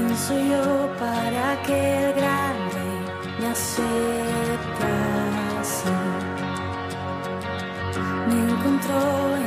¿Quién yo para que el grande me aceptase? Me encontró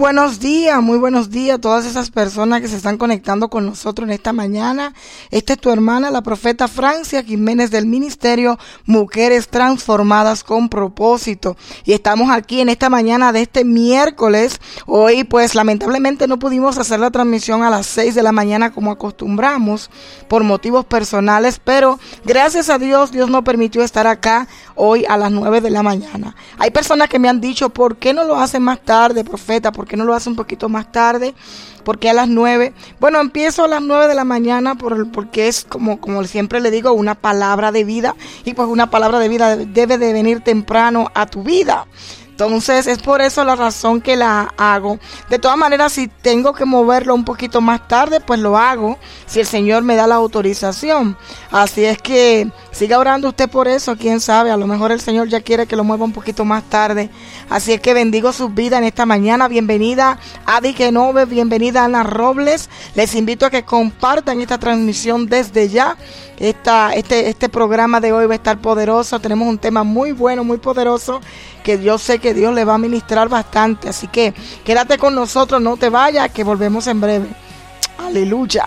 Buenos días, muy buenos días a todas esas personas que se están conectando con nosotros en esta mañana. Esta es tu hermana, la profeta Francia Jiménez del Ministerio Mujeres Transformadas con Propósito. Y estamos aquí en esta mañana de este miércoles. Hoy pues lamentablemente no pudimos hacer la transmisión a las 6 de la mañana como acostumbramos por motivos personales, pero gracias a Dios Dios nos permitió estar acá hoy a las 9 de la mañana. Hay personas que me han dicho, ¿por qué no lo hacen más tarde? profeta, ¿por qué no lo hace un poquito más tarde? porque a las nueve? Bueno, empiezo a las nueve de la mañana por, porque es como, como siempre le digo, una palabra de vida y pues una palabra de vida debe de venir temprano a tu vida. Entonces es por eso la razón que la hago. De todas maneras, si tengo que moverlo un poquito más tarde, pues lo hago, si el Señor me da la autorización. Así es que siga orando usted por eso, quién sabe, a lo mejor el Señor ya quiere que lo mueva un poquito más tarde. Así es que bendigo su vida en esta mañana. Bienvenida Adi Genove, bienvenida Ana Robles. Les invito a que compartan esta transmisión desde ya. Esta, este, este programa de hoy va a estar poderoso. Tenemos un tema muy bueno, muy poderoso que yo sé que Dios le va a ministrar bastante. Así que quédate con nosotros, no te vayas, que volvemos en breve. Aleluya.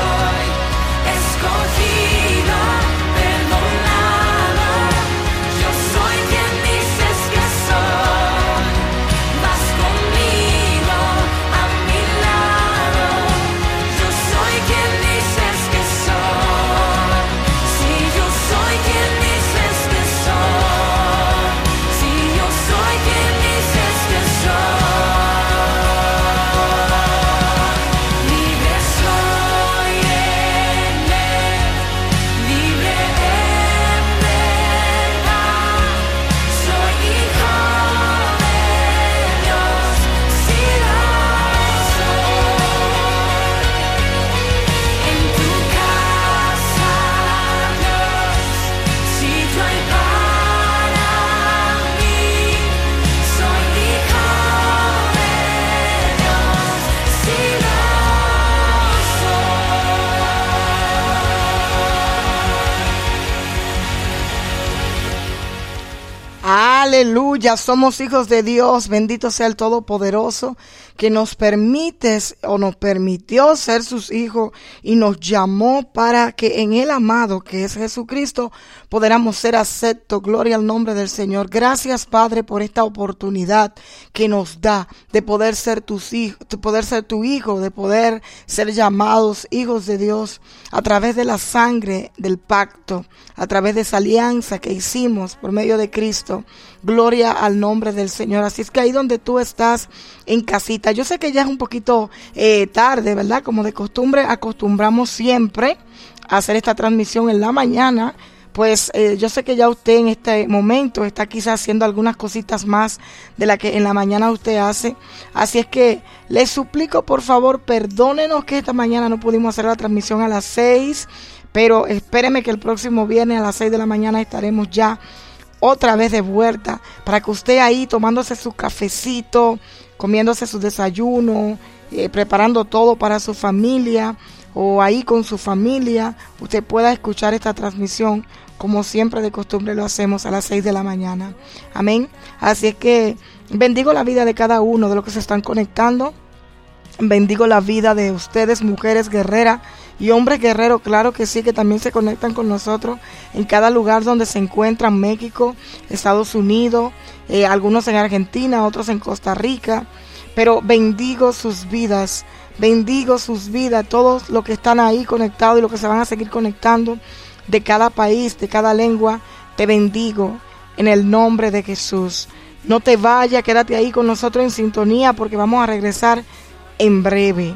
Aleluya, somos hijos de Dios, bendito sea el Todopoderoso, que nos permites o nos permitió ser sus hijos y nos llamó para que en el amado que es Jesucristo podamos ser aceptos. Gloria al nombre del Señor. Gracias Padre por esta oportunidad que nos da de poder ser tus hijos, de poder ser tu hijo, de poder ser llamados hijos de Dios a través de la sangre del pacto, a través de esa alianza que hicimos por medio de Cristo. Gloria al nombre del Señor. Así es que ahí donde tú estás en casita, yo sé que ya es un poquito eh, tarde, ¿verdad? Como de costumbre, acostumbramos siempre a hacer esta transmisión en la mañana. Pues eh, yo sé que ya usted en este momento está quizás haciendo algunas cositas más de la que en la mañana usted hace. Así es que le suplico por favor, perdónenos que esta mañana no pudimos hacer la transmisión a las 6, pero espéreme que el próximo viernes a las 6 de la mañana estaremos ya otra vez de vuelta para que usted ahí tomándose su cafecito, comiéndose su desayuno, eh, preparando todo para su familia o ahí con su familia, usted pueda escuchar esta transmisión como siempre de costumbre lo hacemos a las 6 de la mañana. Amén. Así es que bendigo la vida de cada uno de los que se están conectando. Bendigo la vida de ustedes, mujeres guerreras y hombres guerreros, claro que sí, que también se conectan con nosotros en cada lugar donde se encuentran, México, Estados Unidos, eh, algunos en Argentina, otros en Costa Rica. Pero bendigo sus vidas, bendigo sus vidas, todos los que están ahí conectados y los que se van a seguir conectando de cada país, de cada lengua, te bendigo en el nombre de Jesús. No te vayas, quédate ahí con nosotros en sintonía porque vamos a regresar en breve.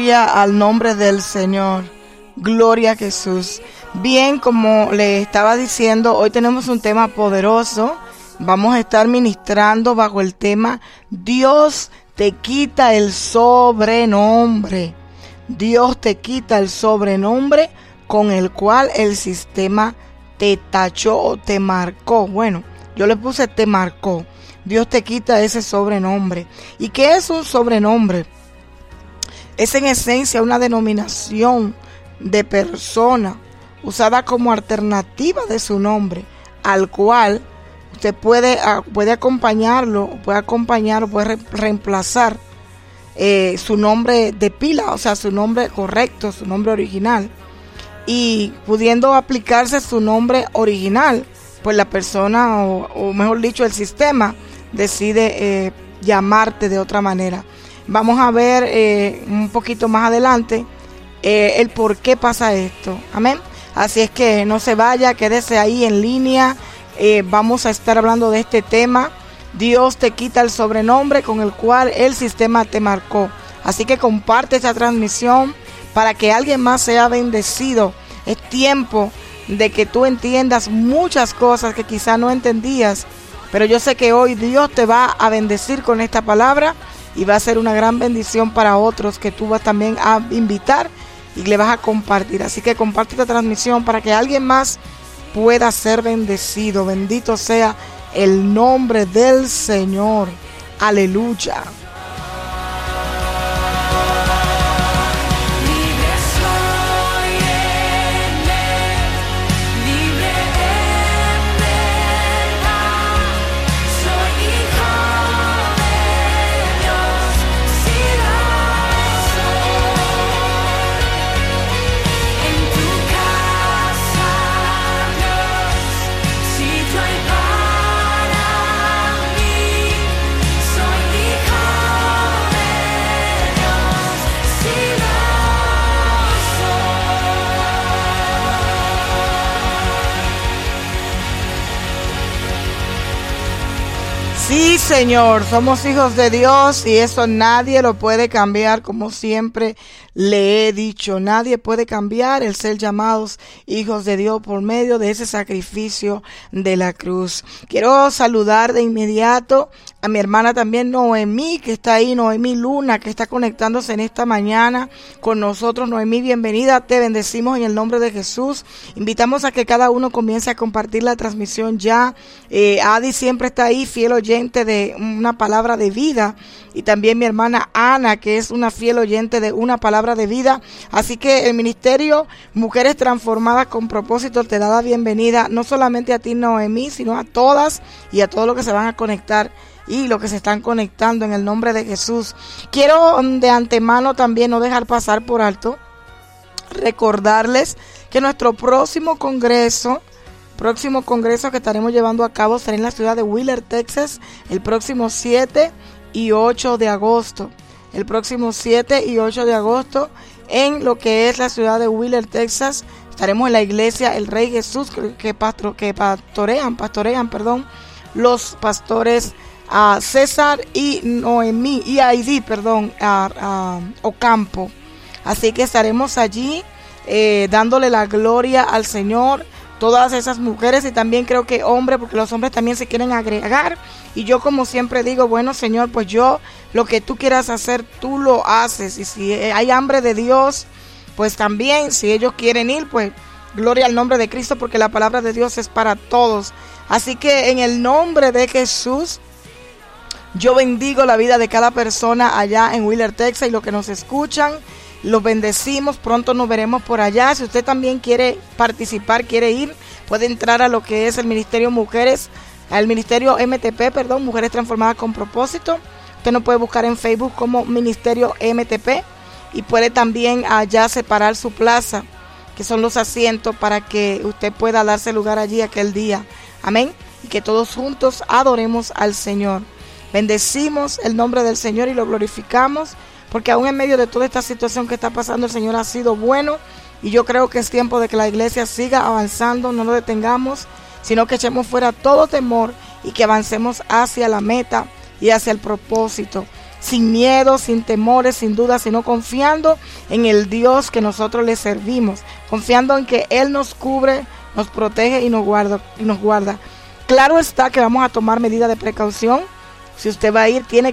Gloria al nombre del Señor. Gloria a Jesús. Bien, como le estaba diciendo, hoy tenemos un tema poderoso. Vamos a estar ministrando bajo el tema Dios te quita el sobrenombre. Dios te quita el sobrenombre con el cual el sistema te tachó o te marcó. Bueno, yo le puse te marcó. Dios te quita ese sobrenombre. ¿Y qué es un sobrenombre? Es en esencia una denominación de persona usada como alternativa de su nombre, al cual usted puede, ah, puede acompañarlo, puede acompañar o puede re- reemplazar eh, su nombre de pila, o sea, su nombre correcto, su nombre original. Y pudiendo aplicarse su nombre original, pues la persona, o, o mejor dicho, el sistema, decide eh, llamarte de otra manera. Vamos a ver eh, un poquito más adelante eh, el por qué pasa esto. Amén. Así es que no se vaya, quédese ahí en línea. Eh, vamos a estar hablando de este tema. Dios te quita el sobrenombre con el cual el sistema te marcó. Así que comparte esta transmisión para que alguien más sea bendecido. Es tiempo de que tú entiendas muchas cosas que quizá no entendías. Pero yo sé que hoy Dios te va a bendecir con esta palabra y va a ser una gran bendición para otros que tú vas también a invitar y le vas a compartir. Así que comparte esta transmisión para que alguien más pueda ser bendecido. Bendito sea el nombre del Señor. Aleluya. Sí, Señor, somos hijos de Dios y eso nadie lo puede cambiar, como siempre le he dicho. Nadie puede cambiar el ser llamados hijos de Dios por medio de ese sacrificio de la cruz. Quiero saludar de inmediato a mi hermana también Noemí, que está ahí, Noemí Luna, que está conectándose en esta mañana con nosotros. Noemí, bienvenida, te bendecimos en el nombre de Jesús. Invitamos a que cada uno comience a compartir la transmisión ya. Eh, Adi siempre está ahí, fiel oyente de una palabra de vida. Y también mi hermana Ana, que es una fiel oyente de una palabra de vida. Así que el ministerio Mujeres Transformadas con propósito te da la bienvenida, no solamente a ti, Noemí, sino a todas y a todos los que se van a conectar y los que se están conectando en el nombre de Jesús. Quiero mm, de antemano también no dejar pasar por alto, recordarles que nuestro próximo congreso, próximo congreso que estaremos llevando a cabo será en la ciudad de Wheeler, Texas, el próximo 7 y 8 de agosto. El próximo 7 y 8 de agosto en lo que es la ciudad de Wheeler, Texas. Estaremos en la iglesia El Rey Jesús que, que pastorean, pastorean, perdón, los pastores a César y Noemí, y Aidí, perdón, a, Ocampo. Así que estaremos allí eh, dándole la gloria al Señor, todas esas mujeres y también creo que hombres, porque los hombres también se quieren agregar. Y yo como siempre digo, bueno Señor, pues yo lo que tú quieras hacer, tú lo haces. Y si hay hambre de Dios, pues también, si ellos quieren ir, pues gloria al nombre de Cristo, porque la palabra de Dios es para todos. Así que en el nombre de Jesús, yo bendigo la vida de cada persona allá en Wheeler, Texas y los que nos escuchan. Los bendecimos, pronto nos veremos por allá. Si usted también quiere participar, quiere ir, puede entrar a lo que es el Ministerio Mujeres, al Ministerio MTP, perdón, Mujeres Transformadas con Propósito. Usted nos puede buscar en Facebook como Ministerio MTP y puede también allá separar su plaza, que son los asientos, para que usted pueda darse lugar allí aquel día. Amén. Y que todos juntos adoremos al Señor. Bendecimos el nombre del Señor y lo glorificamos, porque aún en medio de toda esta situación que está pasando, el Señor ha sido bueno y yo creo que es tiempo de que la iglesia siga avanzando, no lo detengamos, sino que echemos fuera todo temor y que avancemos hacia la meta y hacia el propósito, sin miedo, sin temores, sin dudas, sino confiando en el Dios que nosotros le servimos, confiando en que Él nos cubre, nos protege y nos guarda. Y nos guarda. Claro está que vamos a tomar medidas de precaución Si usted va a ir, tiene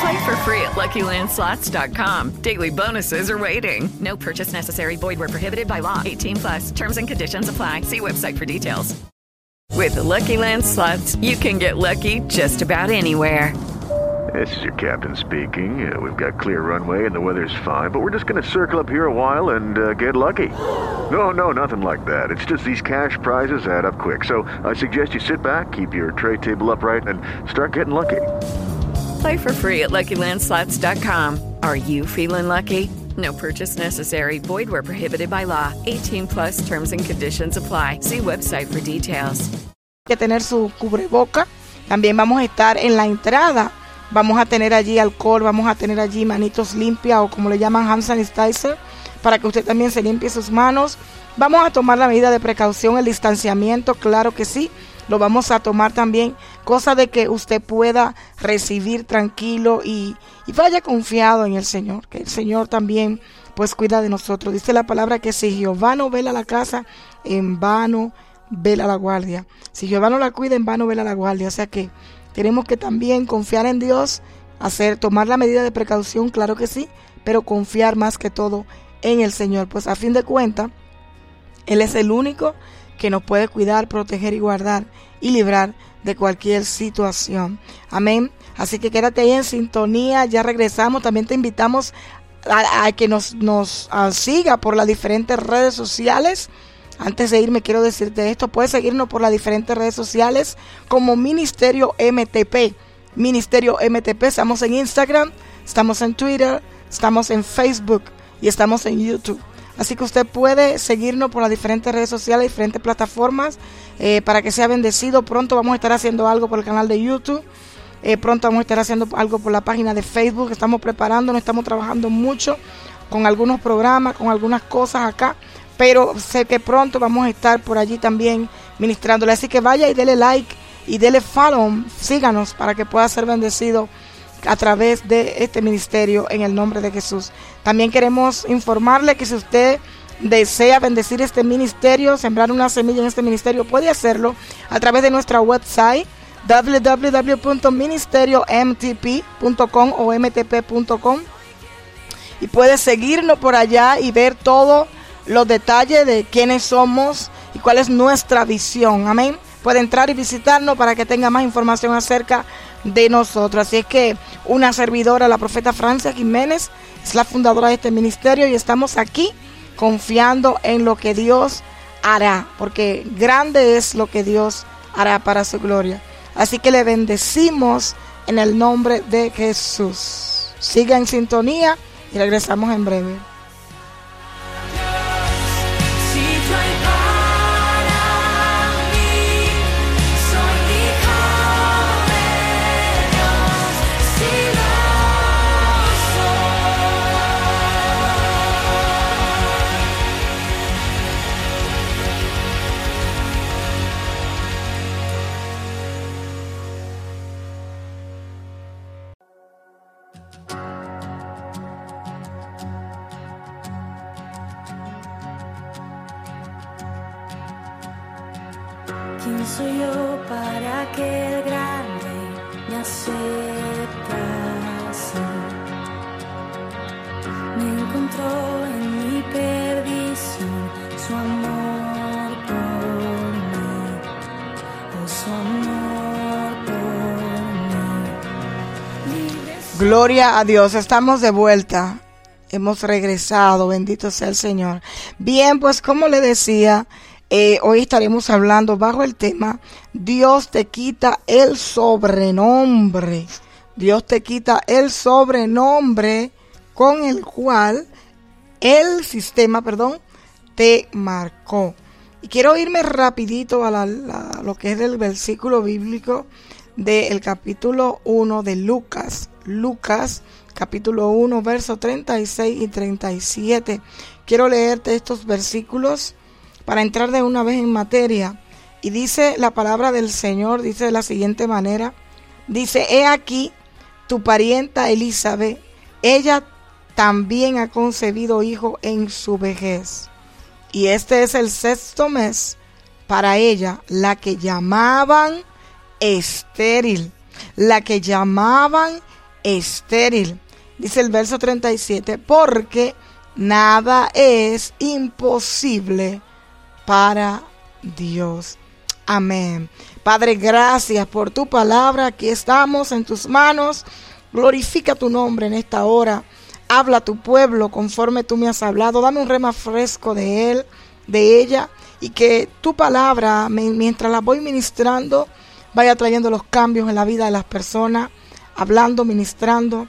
Play for free at LuckyLandSlots.com. Daily bonuses are waiting. No purchase necessary. Void were prohibited by law. 18 plus. Terms and conditions apply. See website for details. With Lucky Land Slots, you can get lucky just about anywhere. This is your captain speaking. Uh, we've got clear runway and the weather's fine, but we're just going to circle up here a while and uh, get lucky. No, no, nothing like that. It's just these cash prizes add up quick. So I suggest you sit back, keep your tray table upright, and start getting lucky. Play for free at LuckyLandSlots.com. Are you feeling lucky? No purchase necessary. Void where prohibited by law. 18 plus terms and conditions apply. See website for details. Que tener su cubreboca. También vamos a estar en la entrada. Vamos a tener allí alcohol, vamos a tener allí manitos limpias o como le llaman hand sanitizer para que usted también se limpie sus manos. Vamos a tomar la medida de precaución, el distanciamiento, claro que sí. Lo vamos a tomar también, cosa de que usted pueda recibir tranquilo y, y vaya confiado en el Señor, que el Señor también pues cuida de nosotros. Dice la palabra que si Jehová no vela la casa, en vano vela la guardia. Si Jehová no la cuida, en vano vela la guardia. O sea que tenemos que también confiar en Dios, hacer, tomar la medida de precaución, claro que sí, pero confiar más que todo en el Señor. Pues a fin de cuentas, Él es el único que nos puede cuidar, proteger y guardar y librar de cualquier situación. Amén. Así que quédate ahí en sintonía, ya regresamos. También te invitamos a, que nos, nos siga por las diferentes redes sociales. Antes de irme quiero decirte esto, puedes seguirnos por las diferentes redes sociales como Ministerio MTP. Ministerio MTP, estamos en Instagram, estamos en Twitter, estamos en Facebook y estamos en YouTube. Así que usted puede seguirnos por las diferentes redes sociales, diferentes plataformas, eh, para que sea bendecido. Pronto vamos a estar haciendo algo por el canal de YouTube. Eh, pronto vamos a estar haciendo algo por la página de Facebook. Estamos preparándonos, estamos trabajando mucho con algunos programas, con algunas cosas acá. Pero sé que pronto vamos a estar por allí también ministrándole. Así que vaya y dele like y dele follow. Síganos para que pueda ser bendecido a través de este ministerio en el nombre de Jesús. También queremos informarle que si usted desea bendecir este ministerio, sembrar una semilla en este ministerio, puede hacerlo a través de nuestra website www.ministeriomtp.com o mtp.com y puede seguirnos por allá y ver todos los detalles de quiénes somos y cuál es nuestra visión. Amén. Puede entrar y visitarnos para que tenga más información acerca de nosotros. Así es que una servidora, la profeta Francia Jiménez, es la fundadora de este ministerio y estamos aquí confiando en lo que Dios hará, porque grande es lo que Dios hará para su gloria. Así que le bendecimos en el nombre de Jesús. Siga en sintonía y regresamos en breve. Gloria a Dios, estamos de vuelta. Hemos regresado, bendito sea el Señor. Bien, pues como le decía, eh, hoy estaremos hablando bajo el tema Dios te quita el sobrenombre. Dios te quita el sobrenombre con el cual el sistema, perdón, te marcó. Y quiero irme rapidito a, la, lo que es del versículo bíblico del capítulo 1 de Lucas. Lucas, capítulo 1, versos 36 y 37. Quiero leerte estos versículos para entrar de una vez en materia. Y dice la palabra del Señor, dice de la siguiente manera, dice, he aquí tu parienta Elizabeth, ella también ha concebido hijo en su vejez. Y este es el sexto mes para ella, la que llamaban estéril, la que llamaban estéril. Dice el verso 37, porque nada es imposible para Dios. Amén. Padre, gracias por tu palabra. Aquí estamos en tus manos. Glorifica tu nombre en esta hora. Habla a tu pueblo conforme tú me has hablado. Dame un rema fresco de él, de ella. Y que tu palabra, mientras la voy ministrando, vaya trayendo los cambios en la vida de las personas. Hablando, ministrando,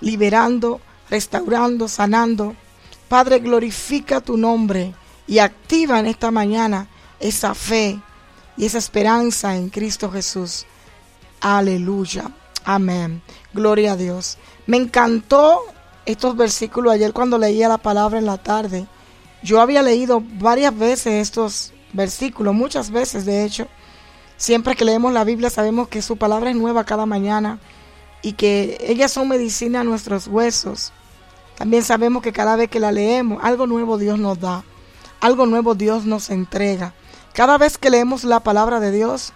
liberando, restaurando, sanando. Padre, glorifica tu nombre y activa en esta mañana esa fe y esa esperanza en Cristo Jesús. Aleluya. Amén. Gloria a Dios. Me encantó estos versículos ayer cuando leía la palabra en la tarde. Yo había leído varias veces estos versículos, muchas veces de hecho. Siempre que leemos la Biblia sabemos que su palabra es nueva cada mañana y que ellas son medicina a nuestros huesos. También sabemos que cada vez que la leemos, algo nuevo Dios nos da, algo nuevo Dios nos entrega. Cada vez que leemos la palabra de Dios,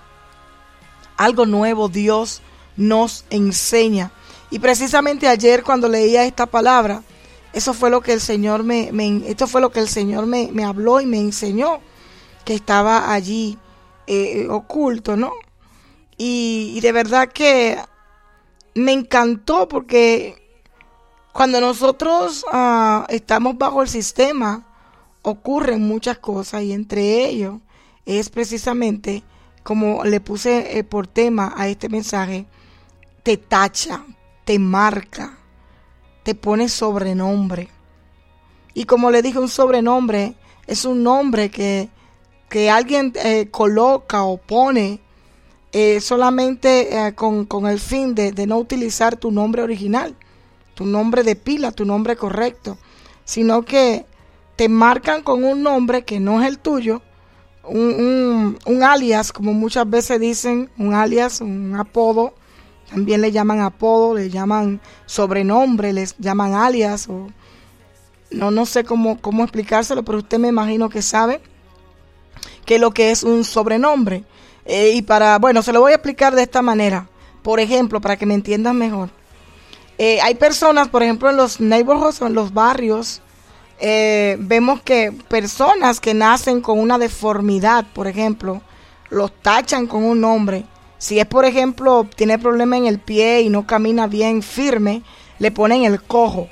algo nuevo Dios nos enseña. Y precisamente ayer cuando leía esta palabra, eso fue lo que el Señor me, esto fue lo que el Señor me, me, habló y me enseñó, que estaba allí eh, oculto, ¿no? Y, y de verdad que me encantó porque cuando nosotros uh, estamos bajo el sistema, ocurren muchas cosas y entre ellos es precisamente, como le puse eh, por tema a este mensaje, te tacha, te marca, te pone sobrenombre. Y como le dije, un sobrenombre es un nombre que, que alguien eh, coloca o pone eh, solamente eh, con, con, el fin de, de, no utilizar tu nombre original, tu nombre de pila, tu nombre correcto, sino que te marcan con un nombre que no es el tuyo, un, un, un alias, como muchas veces dicen, un alias, un apodo, también le llaman apodo, le llaman sobrenombre, les llaman alias, o no, no sé cómo, cómo explicárselo, pero usted me imagino que sabe que lo que es un sobrenombre. Eh, y para, bueno, se lo voy a explicar de esta manera. Por ejemplo, para que me entiendan mejor. Eh, hay personas, por ejemplo, en los neighborhoods o en los barrios, eh, vemos que personas que nacen con una deformidad, por ejemplo, los tachan con un nombre. Si es, por ejemplo, tiene problema en el pie y no camina bien firme, le ponen el cojo.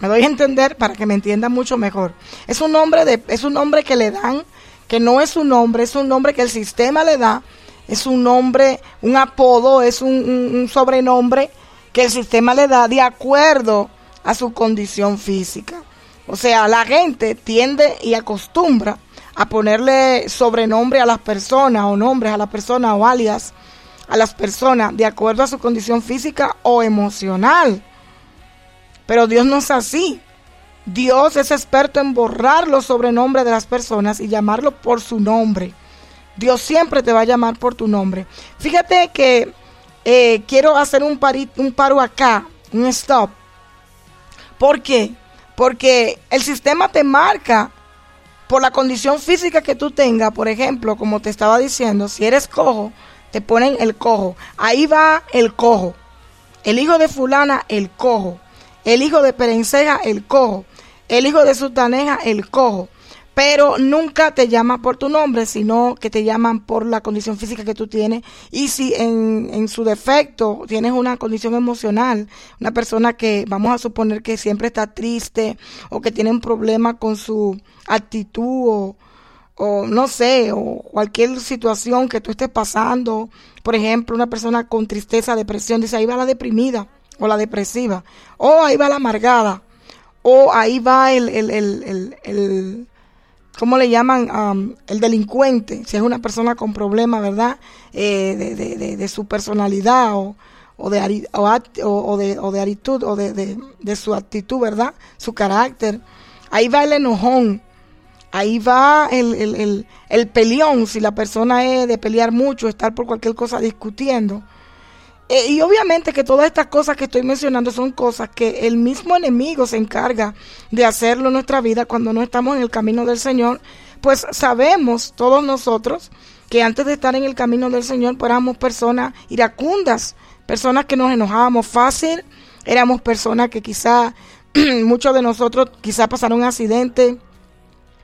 Me doy a entender para que me entiendan mucho mejor. Es un nombre de, es un nombre que le dan, que no es un nombre, es un nombre que el sistema le da, es un nombre, un apodo, es un, un, un sobrenombre que el sistema le da de acuerdo a su condición física. O sea, la gente tiende y acostumbra a ponerle sobrenombre a las personas o nombres a las personas o alias a las personas de acuerdo a su condición física o emocional. Pero Dios no es así. Dios es experto en borrar los sobrenombres de las personas y llamarlo por su nombre. Dios siempre te va a llamar por tu nombre. Fíjate que eh, quiero hacer un, un paro acá, un stop. ¿Por qué? Porque el sistema te marca por la condición física que tú tengas. Por ejemplo, como te estaba diciendo, si eres cojo, te ponen el cojo. Ahí va el cojo. El hijo de fulana, el cojo. El hijo de Perenceja, el cojo. El hijo de Sutaneja, el cojo. Pero nunca te llama por tu nombre, sino que te llaman por la condición física que tú tienes. Y si en, en su defecto tienes una condición emocional, una persona que vamos a suponer que siempre está triste o que tiene un problema con su actitud o, o no sé, o cualquier situación que tú estés pasando, por ejemplo, una persona con tristeza, depresión, dice ahí va la deprimida o la depresiva, o ahí va la amargada, o ahí va el, el, el, el, ¿cómo le llaman? Um, el delincuente, si es una persona con problemas, ¿verdad? Eh, de, de, de, su personalidad o, o de, o, de, o de actitud, o de su actitud, ¿verdad? Su carácter. Ahí va el enojón, ahí va el, el, el, el peleón, si la persona es de pelear mucho, estar por cualquier cosa discutiendo. Eh, y obviamente que todas estas cosas que estoy mencionando son cosas que el mismo enemigo se encarga de hacerlo en nuestra vida cuando no estamos en el camino del Señor. Pues sabemos todos nosotros que antes de estar en el camino del Señor, pues éramos personas iracundas, personas que nos enojábamos fácil, éramos personas que quizá muchos de nosotros quizá pasaron un accidente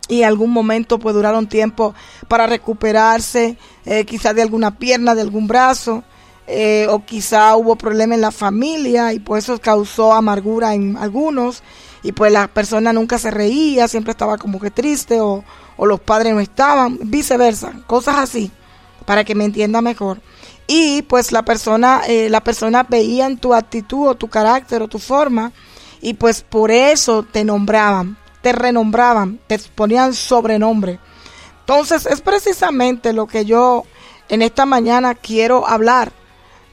y en algún momento pues duraron tiempo para recuperarse, eh, quizá de alguna pierna, de algún brazo eh, o quizá hubo problema en la familia y pues eso causó amargura en algunos y pues la persona nunca se reía, siempre estaba como que triste o, o los padres no estaban, viceversa, cosas así, para que me entienda mejor. Y pues la persona, eh, la persona veía tu actitud o tu carácter o tu forma y pues por eso te nombraban, te renombraban, te ponían sobrenombre. Entonces es precisamente lo que yo en esta mañana quiero hablar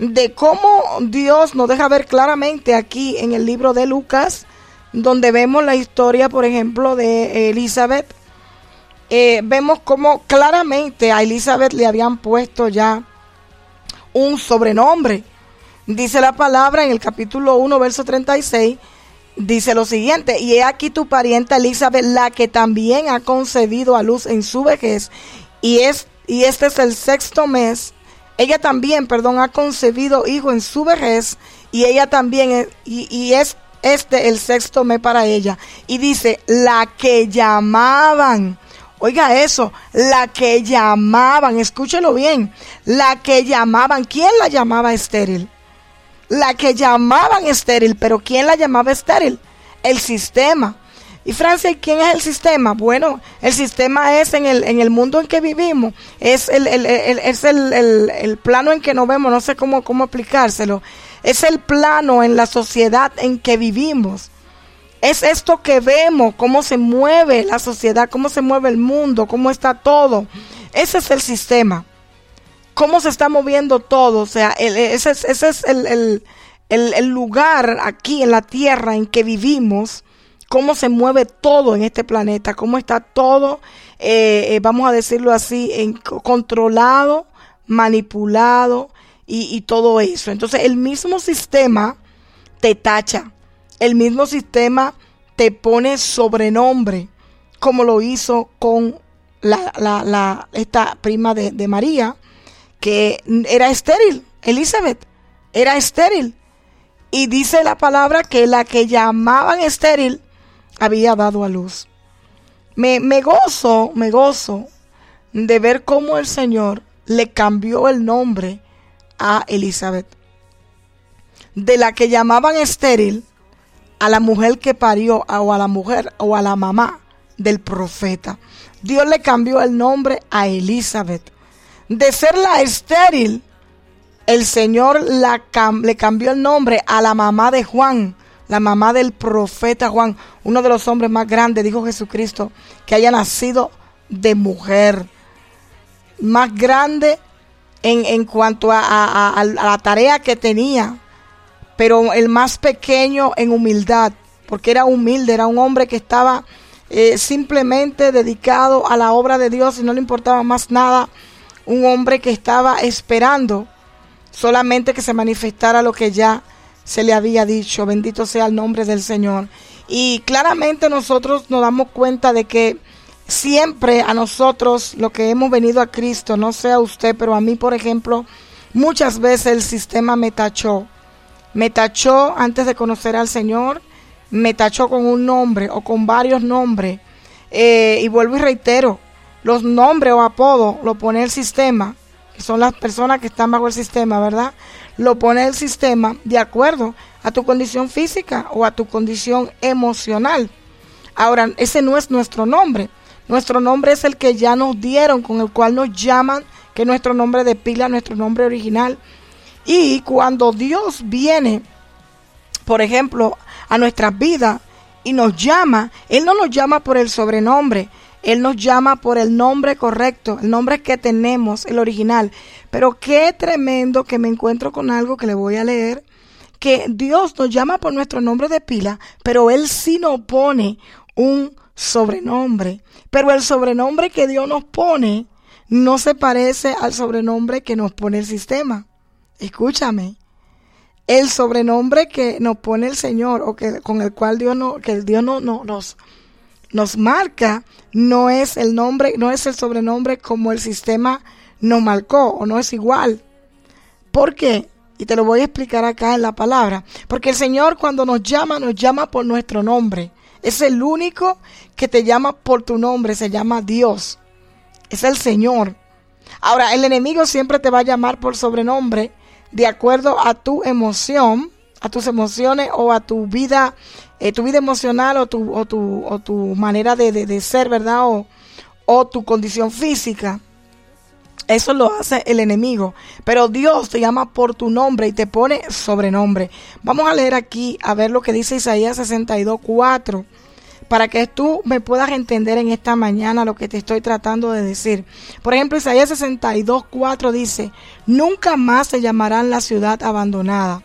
de cómo Dios nos deja ver claramente aquí en el libro de Lucas, donde vemos la historia, por ejemplo, de Elizabeth. Eh, vemos cómo claramente a Elizabeth le habían puesto ya un sobrenombre. Dice la palabra en el capítulo 1, verso 36, dice lo siguiente, y he aquí tu parienta Elizabeth, la que también ha concebido a luz en su vejez, y, es, y este es el sexto mes ella también, perdón, ha concebido hijo en su vejez y ella también, y, y es este el sexto mes para ella. Y dice, la que llamaban, oiga eso, la que llamaban, escúchelo bien, la que llamaban, ¿quién la llamaba estéril? La que llamaban estéril, pero ¿quién la llamaba estéril? El sistema. Y Francia, ¿quién es el sistema? Bueno, el sistema es en el, en el mundo en que vivimos, es el, el, el es el, plano en que nos vemos, no sé cómo, cómo explicárselo, es el plano en la sociedad en que vivimos. Es esto que vemos, cómo se mueve la sociedad, cómo se mueve el mundo, cómo está todo. Ese es el sistema. Cómo se está moviendo todo. O sea, ese es, ese es el- el lugar aquí en la tierra en que vivimos. Cómo se mueve todo en este planeta. Cómo está todo, eh, eh, vamos a decirlo así, controlado, manipulado y, y todo eso. Entonces, el mismo sistema te tacha. El mismo sistema te pone sobrenombre, como lo hizo con la, la- la- esta prima de, de María, que era estéril, Elizabeth, era estéril. Y dice la palabra que la que llamaban estéril había dado a luz. Me, me gozo, me gozo de ver cómo el Señor le cambió el nombre a Elizabeth. De la que llamaban estéril a la mujer que parió o a la mujer o a la mamá del profeta. Dios le cambió el nombre a Elizabeth. De ser la estéril, el Señor le cambió el nombre a la mamá de Juan, la mamá del profeta Juan, uno de los hombres más grandes, dijo Jesucristo, que haya nacido de mujer. Más grande en, en cuanto a, a- la tarea que tenía, pero el más pequeño en humildad, porque era humilde, era un hombre que estaba eh, simplemente dedicado a la obra de Dios y no le importaba más nada, un hombre que estaba esperando solamente que se manifestara lo que ya se le había dicho, bendito sea el nombre del Señor. Y claramente nosotros nos damos cuenta de que siempre a nosotros, lo que hemos venido a Cristo, no sea usted, pero a mí, por ejemplo, muchas veces el sistema me tachó. Me tachó antes de conocer al Señor, me tachó con un nombre o con varios nombres. Eh, y vuelvo y reitero, los nombres o apodos lo pone el sistema, que son las personas que están bajo el sistema, ¿verdad? Lo pone el sistema de acuerdo a tu condición física o a tu condición emocional. Ahora, ese no es nuestro nombre. Nuestro nombre es el que ya nos dieron, con el cual nos llaman, que es nuestro nombre de pila, nuestro nombre original. Y cuando Dios viene, por ejemplo, a nuestras vidas y nos llama, Él no nos llama por el sobrenombre, Él nos llama por el nombre correcto, el nombre que tenemos, el original. Pero qué tremendo que me encuentro con algo que le voy a leer, que Dios nos llama por nuestro nombre de pila, pero Él sí nos pone un sobrenombre. Pero el sobrenombre que Dios nos pone no se parece al sobrenombre que nos pone el sistema. Escúchame. El sobrenombre que nos pone el Señor o que con el cual Dios no, que Dios no, no- nos nos marca no es el nombre, no es el sobrenombre como el sistema nos marcó o no es igual. ¿Por qué? Y te lo voy a explicar acá en la palabra. Porque el Señor cuando nos llama, nos llama por nuestro nombre. Es el único que te llama por tu nombre, se llama Dios. Es el Señor. Ahora, el enemigo siempre te va a llamar por sobrenombre de acuerdo a tu emoción, a tus emociones o a tu vida, eh, tu vida emocional o tu, o tu, o tu manera de, de- de ser, ¿verdad? O, o tu condición física. Eso lo hace el enemigo. Pero Dios te llama por tu nombre y te pone sobrenombre. Vamos a leer aquí a ver lo que dice Isaías 62, 4 para que tú me puedas entender en esta mañana lo que te estoy tratando de decir. Por ejemplo, Isaías 62, 4 dice, nunca más se llamarán la ciudad abandonada.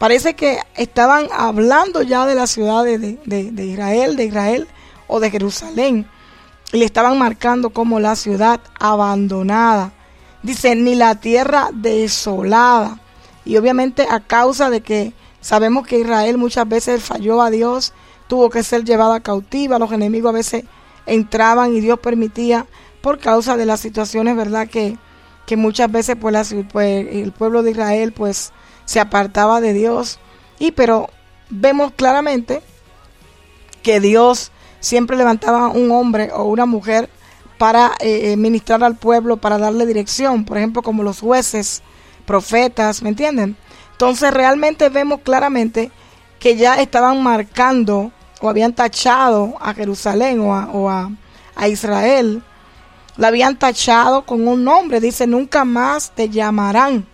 Parece que estaban hablando ya de la ciudad de, de- de- Israel, de Israel o de Jerusalén. Y le estaban marcando como la ciudad abandonada. Dice, ni la tierra desolada. Y obviamente a causa de que sabemos que Israel muchas veces falló a Dios, tuvo que ser llevada cautiva, los enemigos a veces entraban y Dios permitía por causa de las situaciones, ¿verdad? Que, que muchas veces pues, la pues, el pueblo de Israel pues se apartaba de Dios. Y pero vemos claramente que Dios siempre levantaba un hombre o una mujer para eh, eh, ministrar al pueblo, para darle dirección, por ejemplo, como los jueces, profetas, ¿me entienden? Entonces realmente vemos claramente que ya estaban marcando o habían tachado a Jerusalén o a, o a- a Israel, la habían tachado con un nombre, dice, nunca más te llamarán,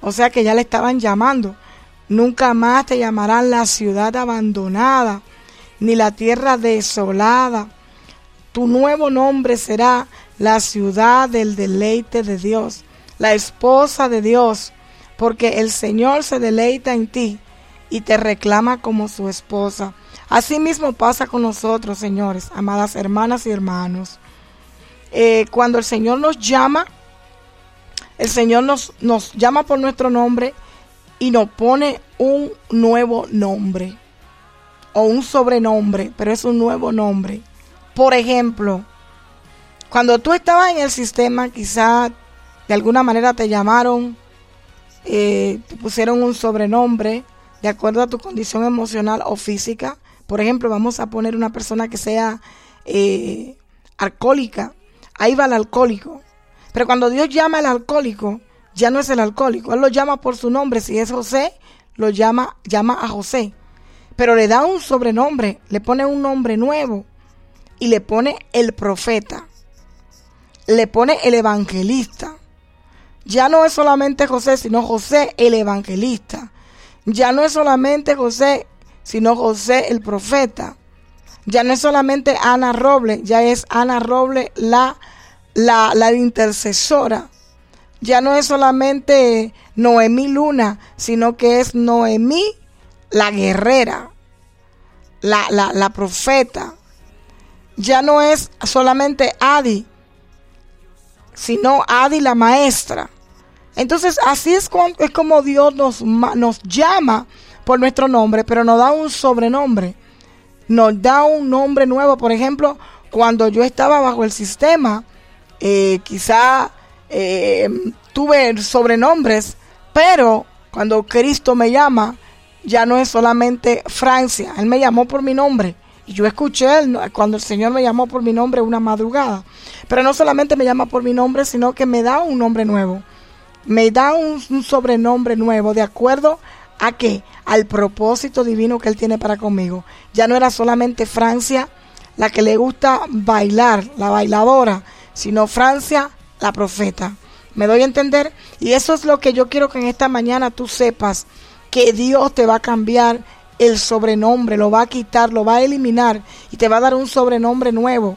o sea que ya le estaban llamando, nunca más te llamarán la ciudad abandonada, ni la tierra desolada. Tu nuevo nombre será la ciudad del deleite de Dios, la esposa de Dios, porque el Señor se deleita en ti y te reclama como su esposa. Así mismo pasa con nosotros, señores, amadas hermanas y hermanos. Eh, cuando el Señor nos llama, el Señor nos, nos llama por nuestro nombre y nos pone un nuevo nombre o un sobrenombre, pero es un nuevo nombre. Por ejemplo, cuando tú estabas en el sistema, quizá de alguna manera te llamaron, eh, te pusieron un sobrenombre de acuerdo a tu condición emocional o física. Por ejemplo, vamos a poner una persona que sea eh, alcohólica. Ahí va el alcohólico. Pero cuando Dios llama al alcohólico, ya no es el alcohólico. Él lo llama por su nombre. Si es José, lo llama, llama a José. Pero le da un sobrenombre, le pone un nombre nuevo y le pone el profeta. Le pone el evangelista. Ya no es solamente José, sino José el evangelista. Ya no es solamente José, sino José el profeta. Ya no es solamente Ana Roble, ya es Ana Roble la la, la intercesora. Ya no es solamente Noemí Luna, sino que es Noemí la guerrera, la, la, la profeta. Ya no es solamente Adi, sino Adi la maestra. Entonces así es, es como Dios nos, nos llama por nuestro nombre, pero nos da un sobrenombre. Nos da un nombre nuevo. Por ejemplo, cuando yo estaba bajo el sistema, eh, quizá eh, tuve sobrenombres, pero cuando Cristo me llama, ya no es solamente Francia, Él me llamó por mi nombre. Y yo escuché cuando el Señor me llamó por mi nombre una madrugada. Pero no solamente me llama por mi nombre, sino que me da un nombre nuevo. Me da un, un sobrenombre nuevo de acuerdo a qué? Al propósito divino que Él tiene para conmigo. Ya no era solamente Francia la que le gusta bailar, la bailadora, sino Francia, la profeta. ¿Me doy a entender? Y eso es lo que yo quiero que en esta mañana tú sepas, que Dios te va a cambiar el sobrenombre, lo va a quitar, lo va a eliminar y te va a dar un sobrenombre nuevo.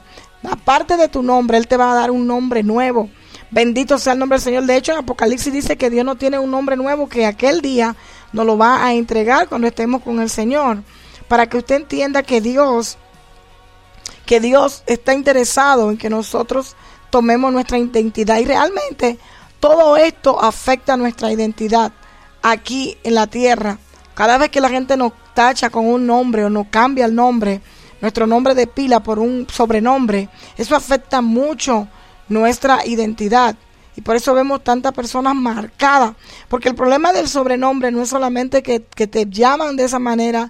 Aparte de tu nombre, Él te va a dar un nombre nuevo. Bendito sea el nombre del Señor. De hecho, en Apocalipsis dice que Dios no tiene un nombre nuevo, que aquel día nos lo va a entregar cuando estemos con el Señor. Para que usted entienda que Dios, que Dios está interesado en que nosotros tomemos nuestra identidad. Y realmente todo esto afecta nuestra identidad aquí en la tierra. Cada vez que la gente nos tacha con un nombre o nos cambia el nombre, nuestro nombre de pila por un sobrenombre, eso afecta mucho nuestra identidad. Y por eso vemos tantas personas marcadas. Porque el problema del sobrenombre no es solamente que, que, te llaman de esa manera,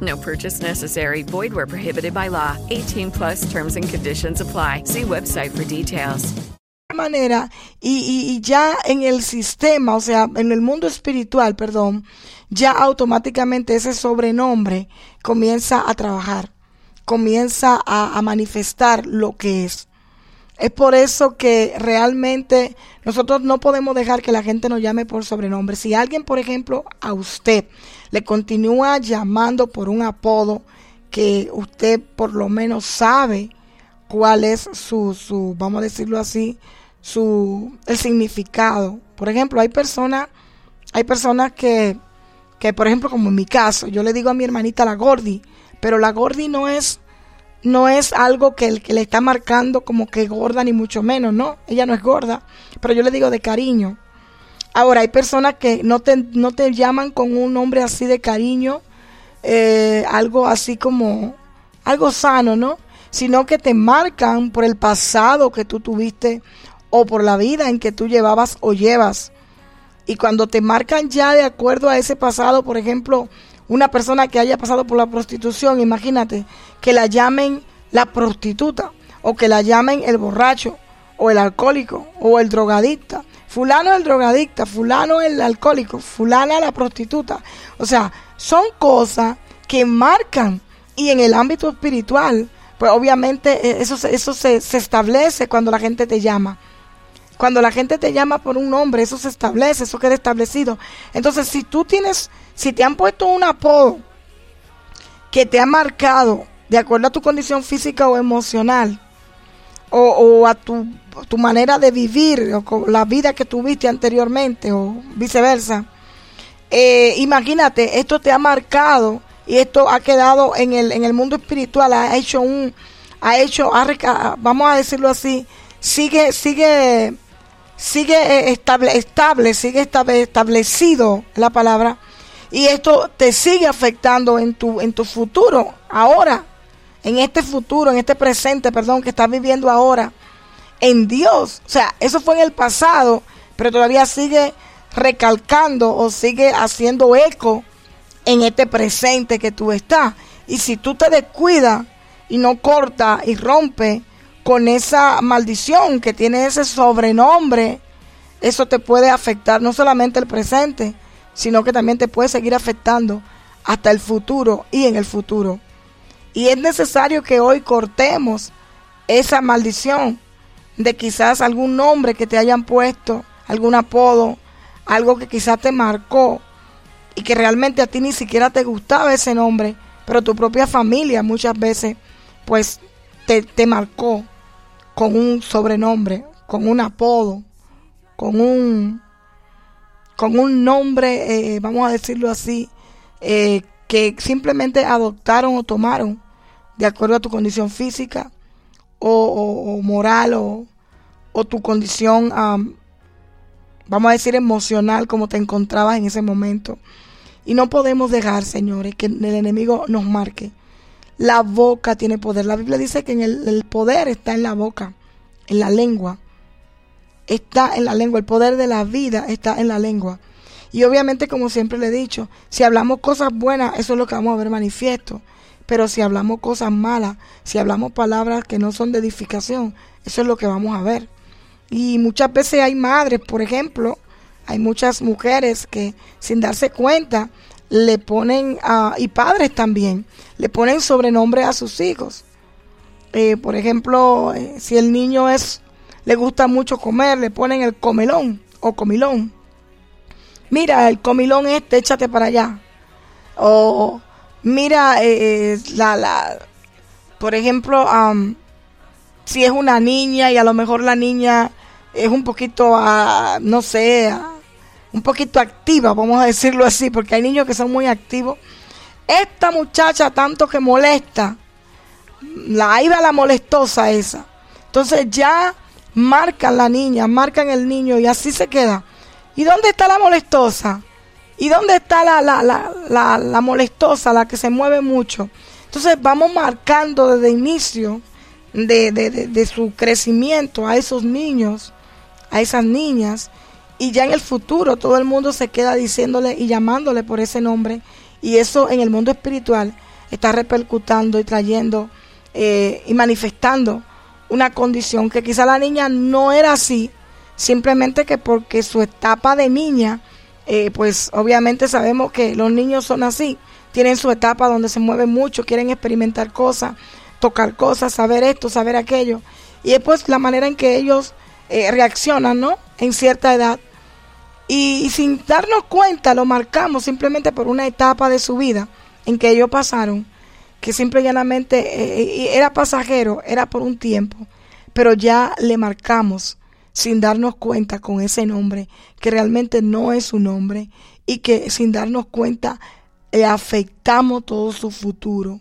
No purchase necessary. Void where prohibited by law. 18 plus terms and conditions apply. See website for details. manera y, y, y, ya en el sistema, o sea, en el mundo espiritual, perdón, ya automáticamente ese sobrenombre comienza a trabajar, comienza a, a manifestar lo que es. Es por eso que realmente nosotros no podemos dejar que la gente nos llame por sobrenombre. Si alguien, por ejemplo, a usted le continúa llamando por un apodo que usted por lo menos sabe cuál es su, su vamos a decirlo así, su, el significado. Por ejemplo, hay personas, hay personas que, que, por ejemplo, como en mi caso, yo le digo a mi hermanita la Gordi, pero la Gordi no es no es algo que, que le está marcando como que gorda ni mucho menos, no, ella no es gorda, pero yo le digo de cariño. Ahora, hay personas que no te, no te llaman con un nombre así de cariño, eh, algo así como, algo sano, ¿no? Sino que te marcan por el pasado que tú tuviste o por la vida en que tú llevabas o llevas. Y cuando te marcan ya de acuerdo a ese pasado, por ejemplo, una persona que haya pasado por la prostitución, imagínate, que la llamen la prostituta o que la llamen el borracho o el alcohólico o el drogadicta. Fulano el drogadicta, fulano el alcohólico, fulana la prostituta. O sea, son cosas que marcan y en el ámbito espiritual, pues obviamente eh, eso, eso se, se establece cuando la gente te llama. Cuando la gente te llama por un nombre, eso se establece, eso queda establecido. Entonces, si tú tienes, si te han puesto un apodo que te ha marcado de acuerdo a tu condición física o emocional, o, a tu, tu, manera de vivir, o con la vida que tuviste anteriormente, o viceversa, eh, imagínate, esto te ha marcado y esto ha quedado en el, en el mundo espiritual, ha hecho un, ha hecho, vamos a decirlo así, sigue, sigue sigue eh, estable, estable sigue establecido la palabra y esto te sigue afectando en tu, en tu futuro, ahora, en este futuro, en este presente, perdón, que estás viviendo ahora, en Dios. O sea, eso fue en el pasado, pero todavía sigue recalcando o sigue haciendo eco en este presente que tú estás. Y si tú te descuidas y no cortas y rompes con esa maldición que tiene ese sobrenombre, eso te puede afectar no solamente el presente, sino que también te puede seguir afectando hasta el futuro y en el futuro. Y es necesario que hoy cortemos esa maldición de quizás algún nombre que te hayan puesto, algún apodo, algo que quizás te marcó y que realmente a ti ni siquiera te gustaba ese nombre, pero tu propia familia muchas veces pues te, te marcó con un sobrenombre, con un apodo, con un, con un nombre, eh, vamos a decirlo así, eh, que simplemente adoptaron o tomaron de acuerdo a tu condición física o, moral o, tu condición, vamos a decir, emocional, como te encontrabas en ese momento. Y no podemos dejar, señores, que el enemigo nos marque. La boca tiene poder. La Biblia dice que en el, poder está en la boca, en la lengua. Está en la lengua. El poder de la vida está en la lengua. Y obviamente, como siempre le he dicho, si hablamos cosas buenas, eso es lo que vamos a ver manifiesto. Pero si hablamos cosas malas, si hablamos palabras que no son de edificación, eso es lo que vamos a ver. Y muchas veces hay madres, por ejemplo, hay muchas mujeres que sin darse cuenta le ponen, a, y padres también, le ponen sobrenombre a sus hijos. Eh, por ejemplo, eh, si el niño es, le gusta mucho comer, le ponen el comelón o comilón. Mira, el comilón este, échate para allá. O mira, eh, la, la, por ejemplo, si es una niña y a lo mejor la niña es un poquito, uh, no sé, un poquito activa, vamos a decirlo así, porque hay niños que son muy activos. Esta muchacha tanto que molesta, la iba la molestosa esa. Entonces ya marcan la niña, marcan el niño y así se queda. ¿Y dónde está la molestosa? ¿Y dónde está la, la, la, la, molestosa, la que se mueve mucho? Entonces vamos marcando desde el inicio de, de, de su crecimiento a esos niños, a esas niñas, y ya en el futuro todo el mundo se queda diciéndole y llamándole por ese nombre. Y eso en el mundo espiritual está repercutando y trayendo eh, y manifestando una condición que quizá la niña no era así, simplemente que porque su etapa de niña, eh, pues obviamente sabemos que los niños son así, tienen su etapa donde se mueven mucho, quieren experimentar cosas, tocar cosas, saber esto, saber aquello. Y es pues la manera en que ellos eh, reaccionan, ¿no? En cierta edad. Y, sin darnos cuenta lo marcamos simplemente por una etapa de su vida en que ellos pasaron, que simple y llanamente eh, eh, era pasajero, era por un tiempo, pero ya le marcamos sin darnos cuenta con ese nombre, que realmente no es su nombre, y que sin darnos cuenta le afectamos todo su futuro.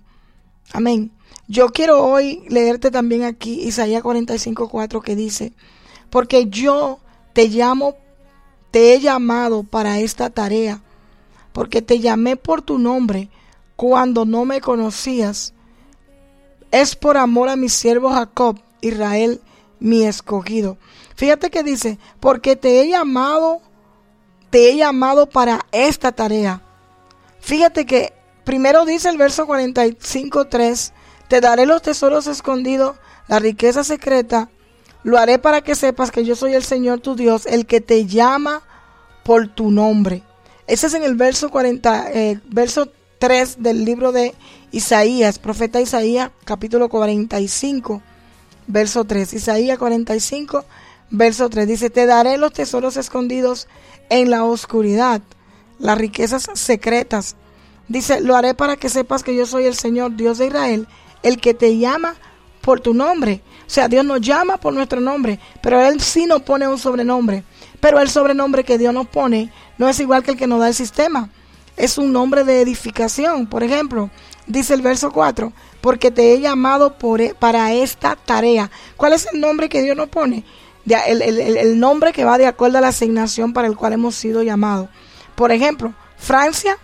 Amén. Yo quiero hoy leerte también aquí Isaías 45:4 que dice, porque yo te llamo, te he llamado para esta tarea, porque te llamé por tu nombre cuando no me conocías. Es por amor a mi siervo Jacob, Israel, mi escogido. Fíjate que dice, porque te he llamado, te he llamado para esta tarea. Fíjate que primero dice el verso 45.3, te daré los tesoros escondidos, la riqueza secreta, lo haré para que sepas que yo soy el Señor tu Dios, el que te llama por tu nombre. Ese es en el verso 40, eh, verso 3 del libro de Isaías, profeta Isaías, capítulo 45, verso 3. Isaías 45, verso 3 dice, te daré los tesoros escondidos en la oscuridad, las riquezas secretas. Dice, lo haré para que sepas que yo soy el Señor Dios de Israel, el que te llama por tu nombre. O sea, Dios nos llama por nuestro nombre, pero Él sí nos pone un sobrenombre. Pero el sobrenombre que Dios nos pone no es igual que el que nos da el sistema. Es un nombre de edificación. Por ejemplo, dice el verso 4, porque te he llamado por, e, para esta tarea. ¿Cuál es el nombre que Dios nos pone? El, nombre que va de acuerdo a la asignación para el cual hemos sido llamados. Por ejemplo, Francia,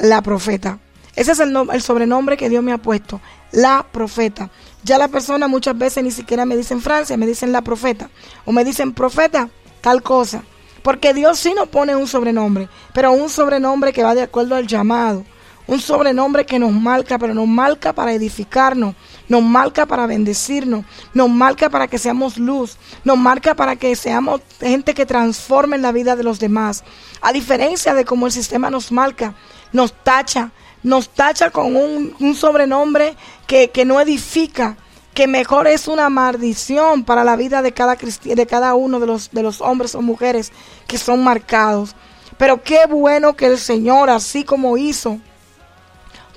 la profeta. Ese es el, el sobrenombre que Dios me ha puesto, la profeta. Ya la persona muchas veces ni siquiera me dicen Francia, me dicen la profeta. O me dicen profeta, tal cosa. Porque Dios sí nos pone un sobrenombre, pero un sobrenombre que va de acuerdo al llamado. Un sobrenombre que nos marca, pero nos marca para edificarnos, nos marca para bendecirnos, nos marca para que seamos luz, nos marca para que seamos gente que transforme la vida de los demás. A diferencia de cómo el sistema nos marca, nos tacha, nos tacha con un, sobrenombre que, no edifica, que mejor es una maldición para la vida de cada, de cada uno de los, de los hombres o mujeres que son marcados. Pero qué bueno que el Señor, así como hizo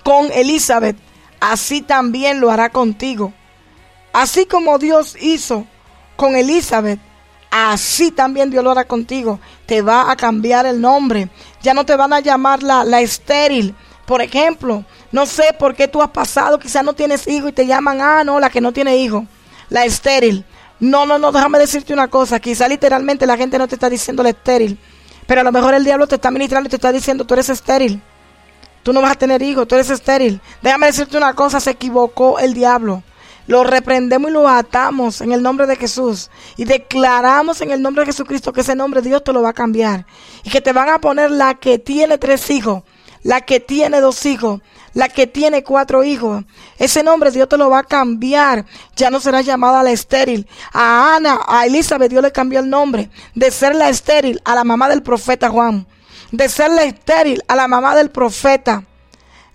con Elizabeth, así también lo hará contigo. Así como Dios hizo con Elizabeth, así también Dios lo hará contigo. Te va a cambiar el nombre. Ya no te van a llamar la, la estéril, por ejemplo, no sé por qué tú has pasado, quizás no tienes hijo y te llaman, ah, no, la que no tiene hijo, la estéril. No, no, no, déjame decirte una cosa, quizás literalmente la gente no te está diciendo la estéril, pero a lo mejor el diablo te está ministrando y te está diciendo, tú eres estéril. Tú no vas a tener hijos, tú eres estéril. Déjame decirte una cosa, se equivocó el diablo. Lo reprendemos y lo atamos en el nombre de Jesús. Y declaramos en el nombre de Jesucristo que ese nombre Dios te lo va a cambiar. Y que te van a poner la que tiene tres hijos la que tiene dos hijos, la que tiene cuatro hijos. Ese nombre Dios te lo va a cambiar. Ya no será llamada la estéril. A Ana, a Elizabeth Dios le cambió el nombre. De ser la estéril a la mamá del profeta Juan. De ser la estéril a la mamá del profeta.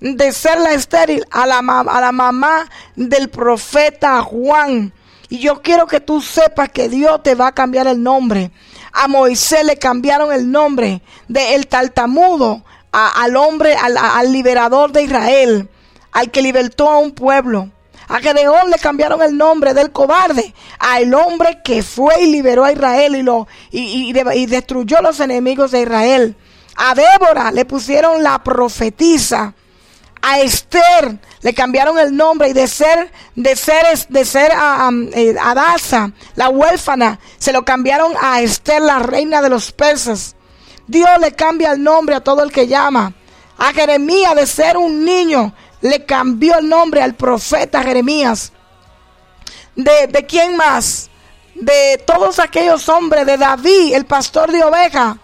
De ser la estéril a la, a la mamá del profeta Juan. Y yo quiero que tú sepas que Dios te va a cambiar el nombre. A Moisés le cambiaron el nombre de el tartamudo al hombre, al, liberador de Israel, al que libertó a un pueblo. A Gedeón le cambiaron el nombre del cobarde al hombre que fue y liberó a Israel y, lo, y, y, destruyó los enemigos de Israel. A Débora le pusieron la profetisa. A Esther le cambiaron el nombre y de ser, de ser, de ser a, eh, Adasa, la huérfana, se lo cambiaron a Esther, la reina de los persas. Dios le cambia el nombre a todo el que llama. A Jeremías de ser un niño, le cambió el nombre al profeta Jeremías. ¿De, de quién más? De todos aquellos hombres, de David, el pastor de oveja,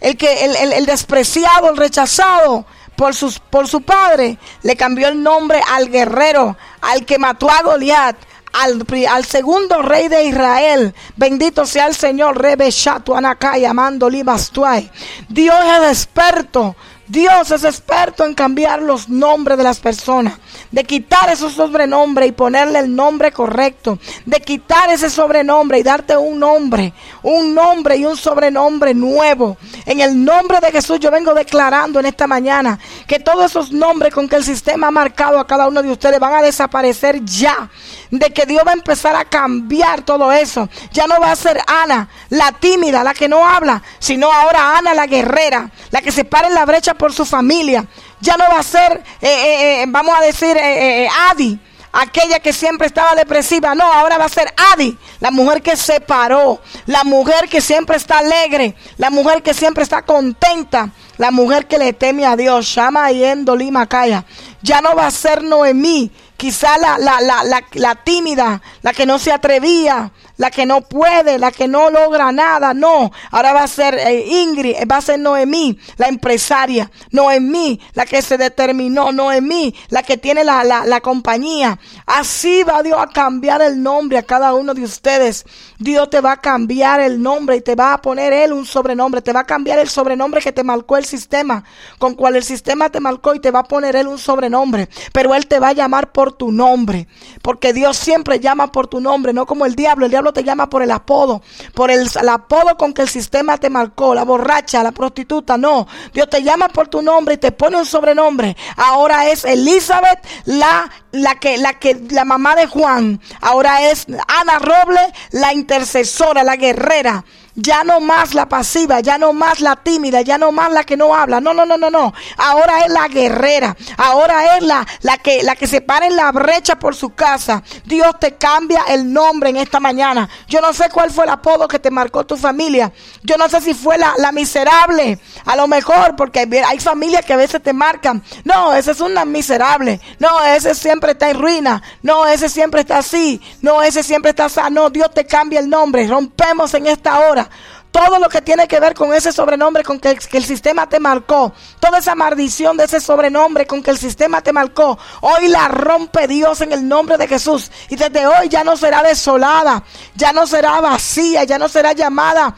el, que, el, el, despreciado, el rechazado por, sus, por su padre, le cambió el nombre al guerrero, al que mató a Goliat, al, segundo rey de Israel. Bendito sea el Señor, Rebe Shatu Anakai, amando Libastuay. Dios es experto Dios es experto en cambiar los nombres de las personas, de quitar esos sobrenombres y ponerle el nombre correcto, de quitar ese sobrenombre y darte un nombre, un nombre y un sobrenombre nuevo. En el nombre de Jesús yo vengo declarando en esta mañana que todos esos nombres con que el sistema ha marcado a cada uno de ustedes van a desaparecer ya, de que Dios va a empezar a cambiar todo eso. Ya no va a ser Ana, la tímida, la que no habla, sino ahora Ana, la guerrera, la que se para en la brecha por su familia. Ya no va a ser, eh, eh, eh, vamos a decir, Adi. aquella que siempre estaba depresiva. No, ahora va a ser Adi, la mujer que se paró, la mujer que siempre está alegre, la mujer que siempre está contenta, la mujer que le teme a Dios. Shama y Endolima Calla. Ya no va a ser Noemí, quizá la, la, la, la tímida, la que no se atrevía, la que no puede, la que no logra nada, no. Ahora va a ser eh, Ingrid, va a ser Noemí, la empresaria. Noemí, la que se determinó. Noemí, la que tiene la, la, la compañía. Así va Dios a cambiar el nombre a cada uno de ustedes. Dios te va a cambiar el nombre y te va a poner Él un sobrenombre. Te va a cambiar el sobrenombre que te marcó el sistema, con cual el sistema te marcó y te va a poner Él un sobrenombre. Pero Él te va a llamar por tu nombre. Porque Dios siempre llama por tu nombre, no como el diablo. El diablo te llama por el apodo, por el, apodo con que el sistema te marcó, la borracha, la prostituta, no. Dios te llama por tu nombre y te pone un sobrenombre. Ahora es Elizabeth, la, la que, la que, la mamá de Juan. Ahora es Ana Roble, la intercesora, la guerrera. Ya no más la pasiva, ya no más la tímida, ya no más la que no habla. No, no, no, no, no. Ahora es la guerrera. Ahora es la, la que, la que se para en la brecha por su casa. Dios te cambia el nombre en esta mañana. Yo no sé cuál fue el apodo que te marcó tu familia. Yo no sé si fue la, la miserable. A lo mejor, porque hay familias que a veces te marcan. No, ese es una miserable. No, ese siempre está en ruina. No, ese siempre está así. No, ese siempre está así. No, Dios te cambia el nombre. Rompemos en esta hora todo lo que tiene que ver con ese sobrenombre con que el, que el, sistema te marcó, toda esa maldición de ese sobrenombre con que el sistema te marcó, hoy la rompe Dios en el nombre de Jesús. Y desde hoy ya no será desolada, ya no será vacía, ya no será llamada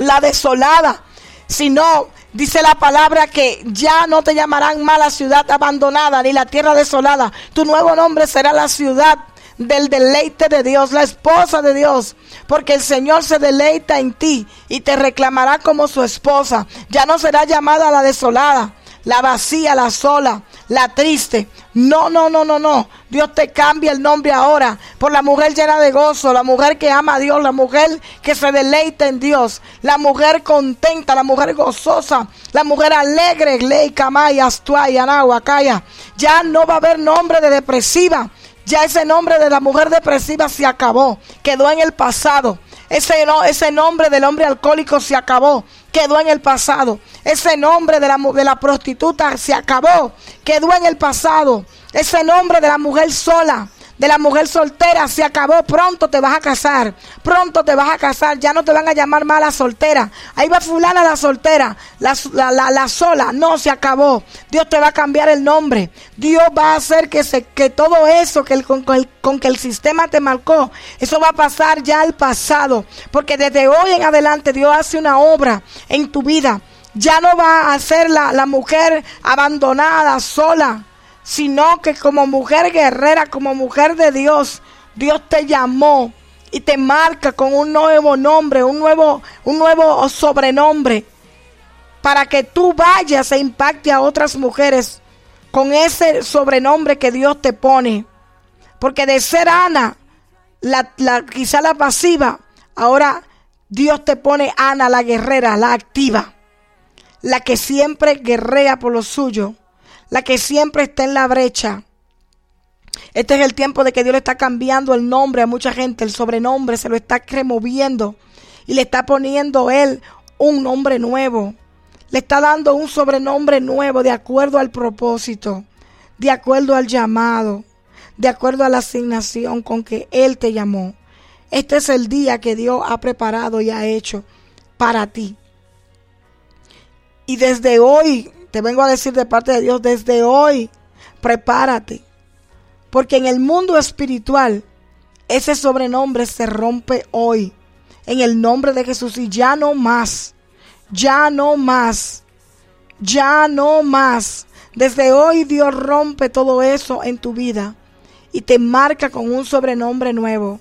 la desolada, sino Dice la palabra que ya no te llamarán más la ciudad abandonada ni la tierra desolada. Tu nuevo nombre será la ciudad del deleite de Dios, la esposa de Dios, porque el Señor se deleita en ti y te reclamará como su esposa. Ya no será llamada la desolada, la vacía, la sola, la triste. No, no, no, no, no. Dios te cambia el nombre ahora por la mujer llena de gozo, la mujer que ama a Dios, la mujer que se deleita en Dios, la mujer contenta, la mujer gozosa, la mujer alegre, ley, camaya, astuaya, calla. Ya no va a haber nombre de depresiva. Ya ese nombre de la mujer depresiva se acabó, quedó en el pasado. Ese, no, ese nombre del hombre alcohólico se acabó, quedó en el pasado. Ese nombre de la, de la prostituta se acabó, quedó en el pasado. Ese nombre de la mujer sola, de la mujer soltera se acabó. Pronto te vas a casar. Pronto te vas a casar. Ya no te van a llamar más la soltera. Ahí va fulana la soltera. La, la, la, la, sola. No, se acabó. Dios te va a cambiar el nombre. Dios va a hacer que, se, que todo eso que con, el, con que el sistema te marcó, eso va a pasar ya al pasado. Porque desde hoy en adelante Dios hace una obra en tu vida. Ya no va a ser la mujer abandonada, sola sino que como mujer guerrera, como mujer de Dios, Dios te llamó y te marca con un nuevo nombre, un nuevo, un nuevo sobrenombre, para que tú vayas e impacte a otras mujeres con ese sobrenombre que Dios te pone. Porque de ser Ana, la, la, quizá la pasiva, ahora Dios te pone Ana, la guerrera, la activa, la que siempre guerrea por lo suyo la que siempre está en la brecha. Este es el tiempo de que Dios le está cambiando el nombre a mucha gente, el sobrenombre se lo está removiendo y le está poniendo él un nombre nuevo. Le está dando un sobrenombre nuevo de acuerdo al propósito, de acuerdo al llamado, de acuerdo a la asignación con que Él te llamó. Este es el día que Dios ha preparado y ha hecho para ti. Y desde hoy te vengo a decir de parte de Dios desde hoy, prepárate. Porque en el mundo espiritual, ese sobrenombre se rompe hoy. En el nombre de Jesús y ya no más. Ya no más. Ya no más. Desde hoy Dios rompe todo eso en tu vida y te marca con un sobrenombre nuevo.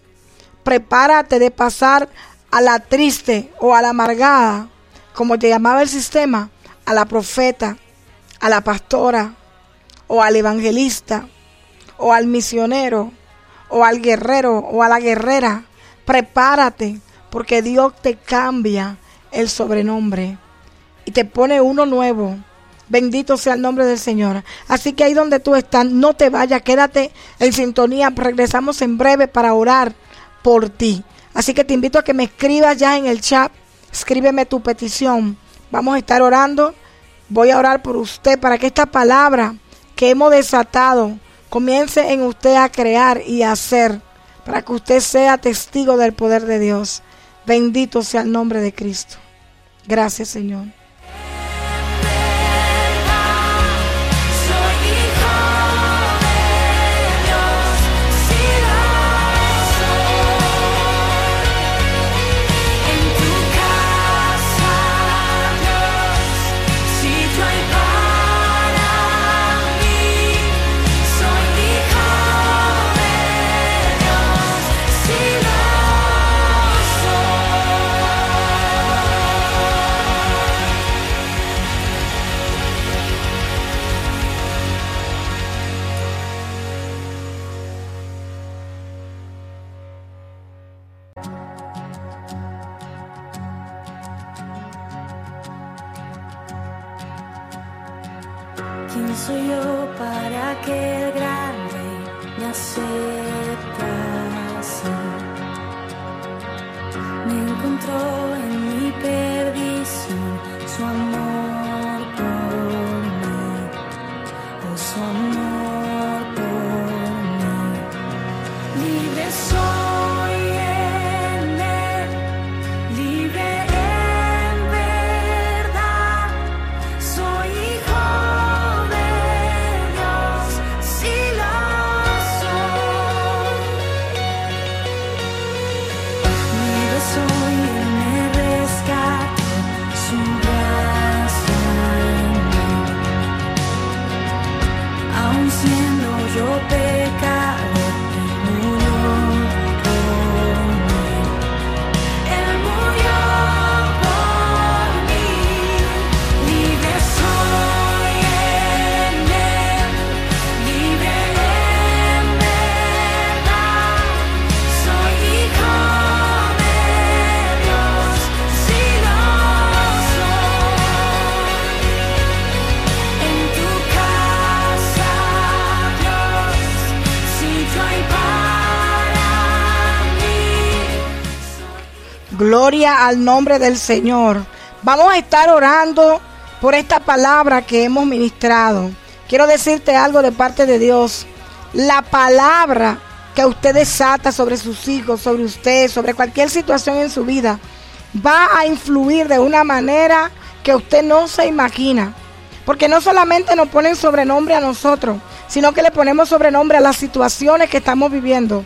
Prepárate de pasar a la triste o a la amargada, como te llamaba el sistema, a la profeta, a la pastora, o al evangelista, o al misionero, o al guerrero, o a la guerrera. Prepárate, porque Dios te cambia el sobrenombre y te pone uno nuevo Bendito sea el nombre del Señor. Así que ahí donde tú estás, no te vayas, quédate en sintonía. Regresamos en breve para orar por ti. Así que te invito a que me escribas ya en el chat. Escríbeme tu petición. Vamos a estar orando. Voy a orar por usted para que esta palabra que hemos desatado comience en usted a crear y a hacer. Para que usted sea testigo del poder de Dios. Bendito sea el nombre de Cristo. Gracias, Señor. Soy yo para que el gran rey me aceptase? Me encontró en mi perdición su amor Gloria al nombre del Señor. Vamos a estar orando por esta palabra que hemos ministrado. Quiero decirte algo de parte de Dios. La palabra que usted desata sobre sus hijos, sobre usted, sobre cualquier situación en su vida, va a influir de una manera que usted no se imagina. Porque no solamente nos ponen sobrenombre a nosotros, sino que le ponemos sobrenombre a las situaciones que estamos viviendo.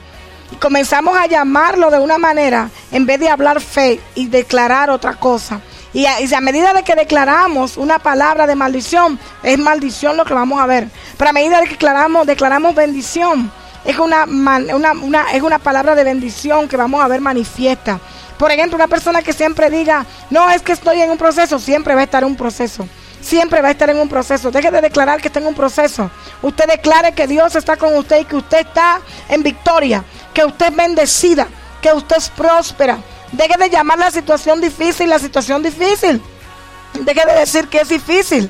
Comenzamos a llamarlo de una manera en vez de hablar fe y declarar otra cosa. Y a, medida de que declaramos una palabra de maldición, es maldición lo que vamos a ver. Pero a medida de que declaramos, declaramos bendición, es una, una, una- es una palabra de bendición que vamos a ver manifiesta. Por ejemplo, una persona que siempre diga, no, es que estoy en un proceso, siempre va a estar en un proceso. Siempre va a estar en un proceso. Deje de declarar que está en un proceso. Usted declare que Dios está con usted y que usted está en victoria, que usted es bendecida, que usted es próspera. Deje de llamar la situación difícil la situación difícil. Deje de decir que es difícil.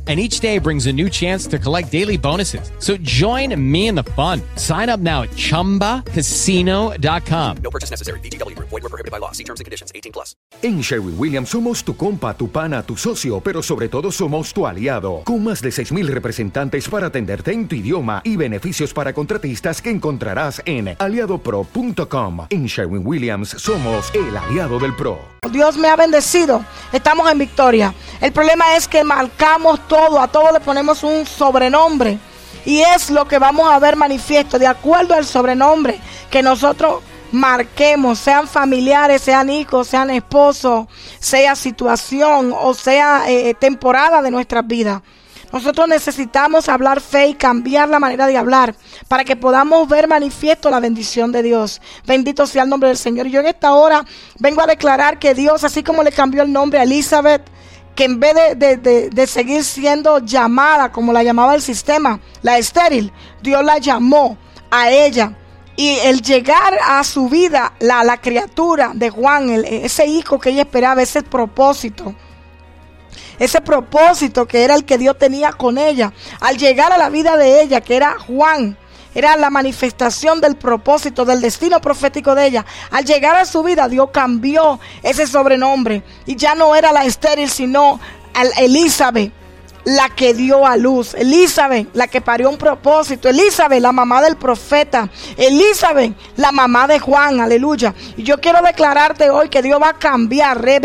And each day brings a new chance to collect daily bonuses. So join me in the fun. Sign up now at chumbacasino.com. No purchase necessary. VGW Group. Void were prohibited by law. See terms and conditions. 18 plus. En Sherwin Williams somos tu compa, tu pana, tu socio, pero sobre todo somos tu aliado, con más de 6.000 representantes para atenderte en tu idioma y beneficios para contratistas que encontrarás en aliadopro.com. En Sherwin Williams somos el aliado del PRO. Dios me ha bendecido. Estamos en victoria. El problema es que marcamos todo, a todo le ponemos un sobrenombre. Y es lo que vamos a ver manifiesto, de acuerdo al sobrenombre que nosotros marquemos, sean familiares, sean hijos, sean esposos, sea situación o sea eh, temporada de nuestras vidas. Nosotros necesitamos hablar fe y cambiar la manera de hablar para que podamos ver manifiesto la bendición de Dios. Bendito sea el nombre del Señor. Yo en esta hora vengo a declarar que Dios, así como le cambió el nombre a Elizabeth, que en vez de, de, de, seguir siendo llamada como la llamaba el sistema, la estéril, Dios la llamó a ella. Y el llegar a su vida, la, la criatura de Juan, ese hijo que ella esperaba, ese propósito, ese propósito que era el que Dios tenía con ella, al llegar a la vida de ella, que era Juan, era la manifestación del propósito, del destino profético de ella. Al llegar a su vida, Dios cambió ese sobrenombre y ya no era la estéril, sino Elizabeth la que dio a luz, Elizabeth, la que parió un propósito, Elizabeth, la mamá del profeta, Elizabeth, la mamá de Juan, aleluya. Y yo quiero declararte hoy que Dios va a cambiar, Dios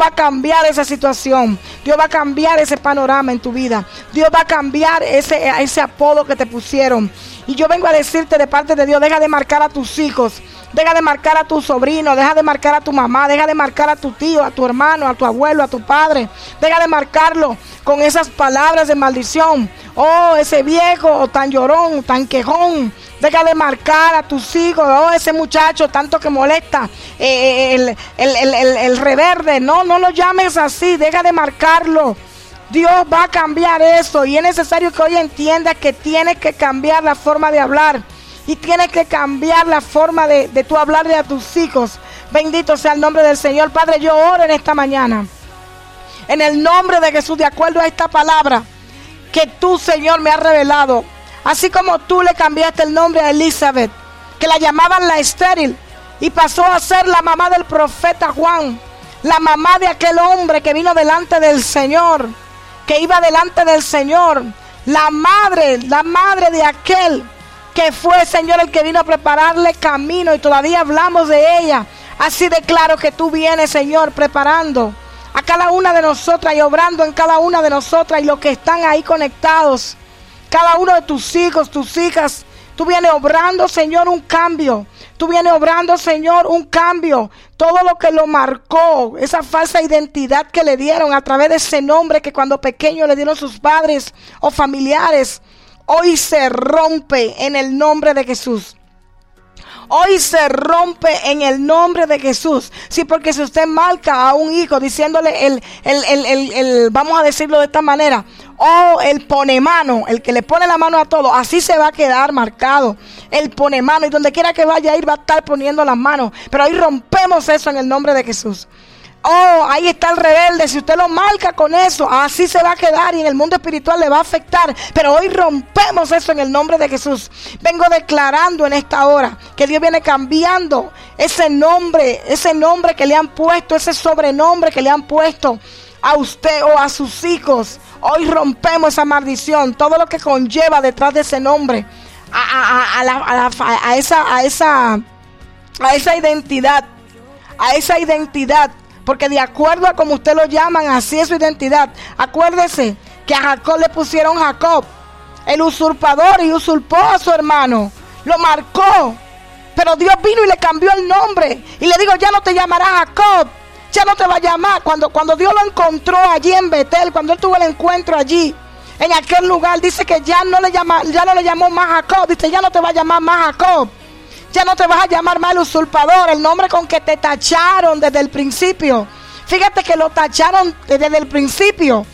va a cambiar esa situación, Dios va a cambiar ese panorama en tu vida, Dios va a cambiar ese, ese apodo que te pusieron. Y yo vengo a decirte de parte de Dios, deja de marcar a tus hijos Deja de marcar a tu sobrino, deja de marcar a tu mamá, deja de marcar a tu tío, a tu hermano, a tu abuelo, a tu padre. Deja de marcarlo con esas palabras de maldición. Oh, ese viejo tan llorón, tan quejón. Deja de marcar a tus hijos. Oh, ese muchacho tanto que molesta. Eh, el, el, el reverde. No, no lo llames así. Deja de marcarlo. Dios va a cambiar eso. Y es necesario que hoy entiendas que tienes que cambiar la forma de hablar y tienes que cambiar la forma de, de tú hablarle a tus hijos. Bendito sea el nombre del Señor. Padre, yo oro en esta mañana. En el nombre de Jesús, de acuerdo a esta palabra que tú, Señor, me has revelado. Así como tú le cambiaste el nombre a Elizabeth, que la llamaban la estéril, y pasó a ser la mamá del profeta Juan, la mamá de aquel hombre que vino delante del Señor, que iba delante del Señor, la madre, la madre de aquel que fue, Señor, el que vino a prepararle camino y todavía hablamos de ella. Así de claro que tú vienes, Señor, preparando a cada una de nosotras y obrando en cada una de nosotras y los que están ahí conectados. Cada uno de tus hijos, tus hijas, tú vienes obrando, Señor, un cambio. Tú vienes obrando, Señor, un cambio. Todo lo que lo marcó, esa falsa identidad que le dieron a través de ese nombre que cuando pequeño le dieron sus padres o familiares hoy se rompe en el nombre de Jesús. Hoy se rompe en el nombre de Jesús. Sí, porque si usted marca a un hijo diciéndole el, el, el, el, vamos a decirlo de esta manera, o el pone mano, el que le pone la mano a todo, así se va a quedar marcado. El pone mano y donde quiera que vaya a ir va a estar poniendo las manos. Pero hoy rompemos eso en el nombre de Jesús. Oh, ahí está el rebelde. Si usted lo marca con eso, así se va a quedar y en el mundo espiritual le va a afectar. Pero hoy rompemos eso en el nombre de Jesús. Vengo declarando en esta hora que Dios viene cambiando ese nombre, ese nombre que le han puesto, ese sobrenombre que le han puesto a usted o a sus hijos. Hoy rompemos esa maldición, todo lo que conlleva detrás de ese nombre, a, a esa, a esa, a esa identidad, a esa identidad porque de acuerdo a como usted lo llaman, así es su identidad. Acuérdese que a Jacob le pusieron Jacob, el usurpador, y usurpó a su hermano. Lo marcó. Pero Dios vino y le cambió el nombre. Y le digo, ya no te llamará Jacob. Ya no te va a llamar. Cuando, cuando Dios lo encontró allí en Betel, cuando él tuvo el encuentro allí, en aquel lugar, dice que ya no le, llama, ya no le llamó más Jacob. Dice, ya no te va a llamar más Jacob ya no te vas a llamar mal usurpador, el nombre con que te tacharon desde el principio. Fíjate que lo tacharon desde el principio.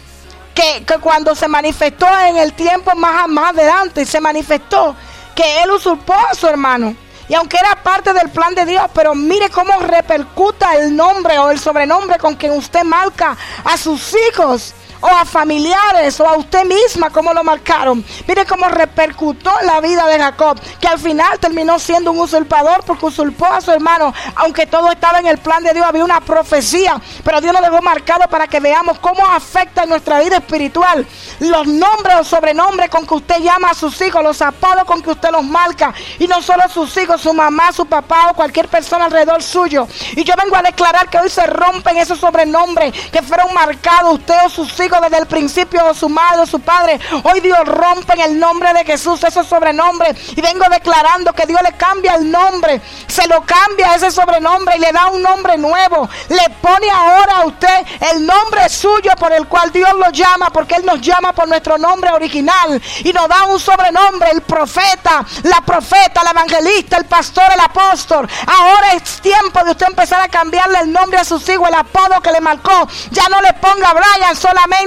Que, cuando se manifestó en el tiempo más, adelante, se manifestó que él usurpó a su hermano. Y aunque era parte del plan de Dios, pero mire cómo repercuta el nombre o el sobrenombre con que usted marca a sus hijos o a familiares o a usted misma como lo marcaron. Mire cómo repercutó la vida de Jacob, que al final terminó siendo un usurpador porque usurpó a su hermano, aunque todo estaba en el plan de Dios, había una profecía, pero Dios lo dejó marcado para que veamos cómo afecta nuestra vida espiritual los nombres o sobrenombres con que usted llama a sus hijos, los apodos con que usted los marca, y no solo sus hijos, su mamá, su papá o cualquier persona alrededor suyo. Y yo vengo a declarar que hoy se rompen esos sobrenombres que fueron marcados usted o sus hijos desde el principio, o su madre, o su padre. Hoy Dios rompe en el nombre de Jesús esos sobrenombres. Y vengo declarando que Dios le cambia el nombre. Se lo cambia ese sobrenombre y le da un nombre nuevo. Le pone ahora a usted el nombre suyo por el cual Dios lo llama, porque Él nos llama por nuestro nombre original. Y nos da un sobrenombre, el profeta, la profeta, el evangelista, el pastor, el apóstol. Ahora es tiempo de usted empezar a cambiarle el nombre a sus hijos, el apodo que le marcó. Ya no le ponga Brian solamente,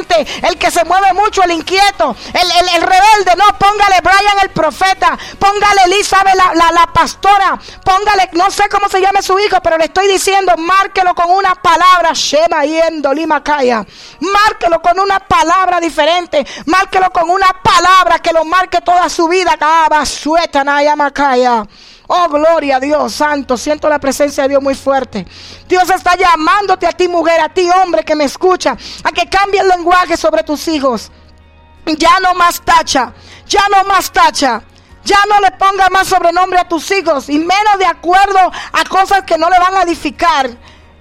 el que se mueve mucho, el inquieto, el, rebelde. No, póngale Brian el profeta, póngale Elizabeth la, la, pastora, póngale, no sé cómo se llame su hijo, pero le estoy diciendo, márquelo con una palabra, Shema Yendo Lima Kaya. Márquelo con una palabra diferente, márquelo con una palabra que lo marque toda su vida. Sueta, Naya Makaya. Oh, gloria a Dios santo. Siento la presencia de Dios muy fuerte. Dios está llamándote a ti, mujer, a ti, hombre, que me escucha, a que cambie el lenguaje sobre tus hijos. Ya no más tacha, ya no más tacha. Ya no le ponga más sobrenombre a tus hijos y menos de acuerdo a cosas que no le van a edificar.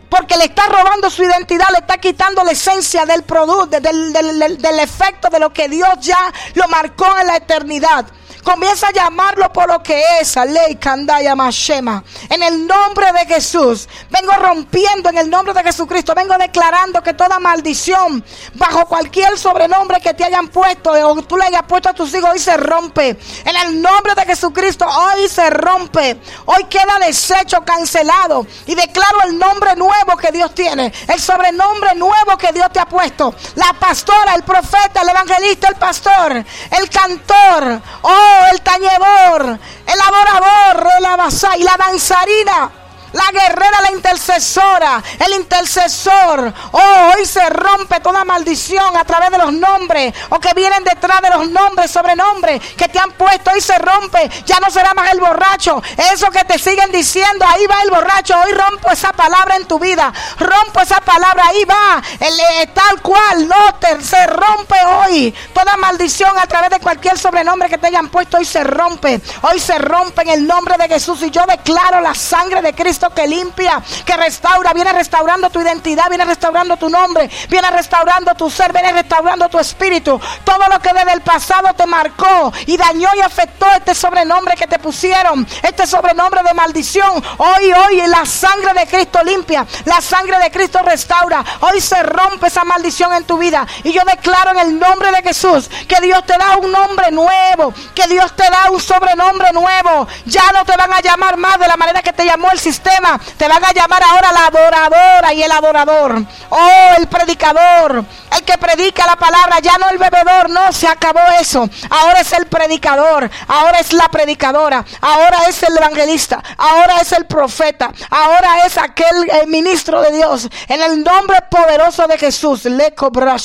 Porque le está robando su identidad, le está quitando la esencia del producto, del, del efecto de lo que Dios ya lo marcó en la eternidad. Comienza a llamarlo por lo que es. Ley Kandaya Mashema. En el nombre de Jesús. Vengo rompiendo en el nombre de Jesucristo. Vengo declarando que toda maldición bajo cualquier sobrenombre que te hayan puesto o tú le hayas puesto a tus hijos hoy se rompe. En el nombre de Jesucristo hoy se rompe. Hoy queda deshecho, cancelado. Y declaro el nombre nuevo que Dios tiene. El sobrenombre nuevo que Dios te ha puesto. La pastora, el profeta, el evangelista, el pastor, el cantor. Oh, el tañedor, el adorador, el y la danzarina la guerrera, la intercesora, el intercesor. Oh, hoy se rompe toda maldición a través de los nombres o que vienen detrás de los nombres, sobrenombres que te han puesto. Hoy se rompe, ya no será más el borracho. Eso que te siguen diciendo, ahí va el borracho. Hoy rompo esa palabra en tu vida. Rompo esa palabra, ahí va. El, eh, tal cual, no se rompe hoy. Toda maldición a través de cualquier sobrenombre que te hayan puesto, hoy se rompe. Hoy se rompe en el nombre de Jesús. Y yo declaro la sangre de Cristo que limpia, que restaura, viene restaurando tu identidad, viene restaurando tu nombre, viene restaurando tu ser, viene restaurando tu espíritu. Todo lo que desde el pasado te marcó y dañó y afectó este sobrenombre que te pusieron, este sobrenombre de maldición. Hoy, hoy la sangre de Cristo limpia, la sangre de Cristo restaura. Hoy se rompe esa maldición en tu vida. Y yo declaro en el nombre de Jesús que Dios te da un nombre nuevo, que Dios te da un sobrenombre nuevo. Ya no te van a llamar más de la manera que te llamó el sistema te van a llamar ahora la adoradora y el adorador. Oh, el predicador, el que predica la palabra, ya no el bebedor, no, se acabó eso. Ahora es el predicador, ahora es la predicadora, ahora es el evangelista, ahora es el profeta, ahora es aquel ministro de Dios. En el nombre poderoso de Jesús, le cobra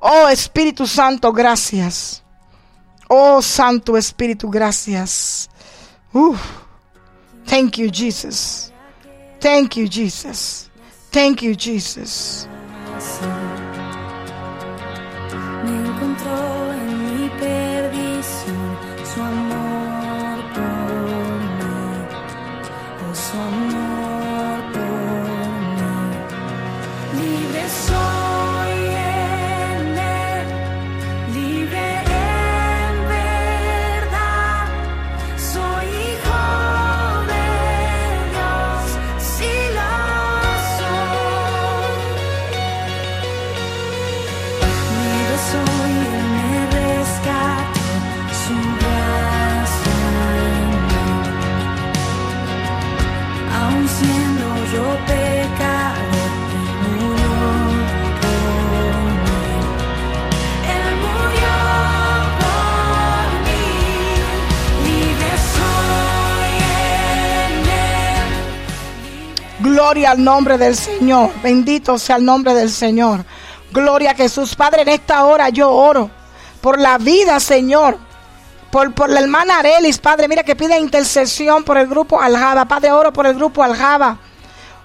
Oh Espíritu Santo, gracias. Oh Santo Espíritu, gracias. Thank you, Jesus. Thank you, Jesus. Thank you, Jesus. Gloria al nombre del Señor. Bendito sea el nombre del Señor. Gloria a Jesús. Padre, en esta hora yo oro por la vida, Señor. Por, por la hermana Arelis, Padre, mira que pide intercesión por el grupo Aljaba. Padre, oro por el grupo Aljaba.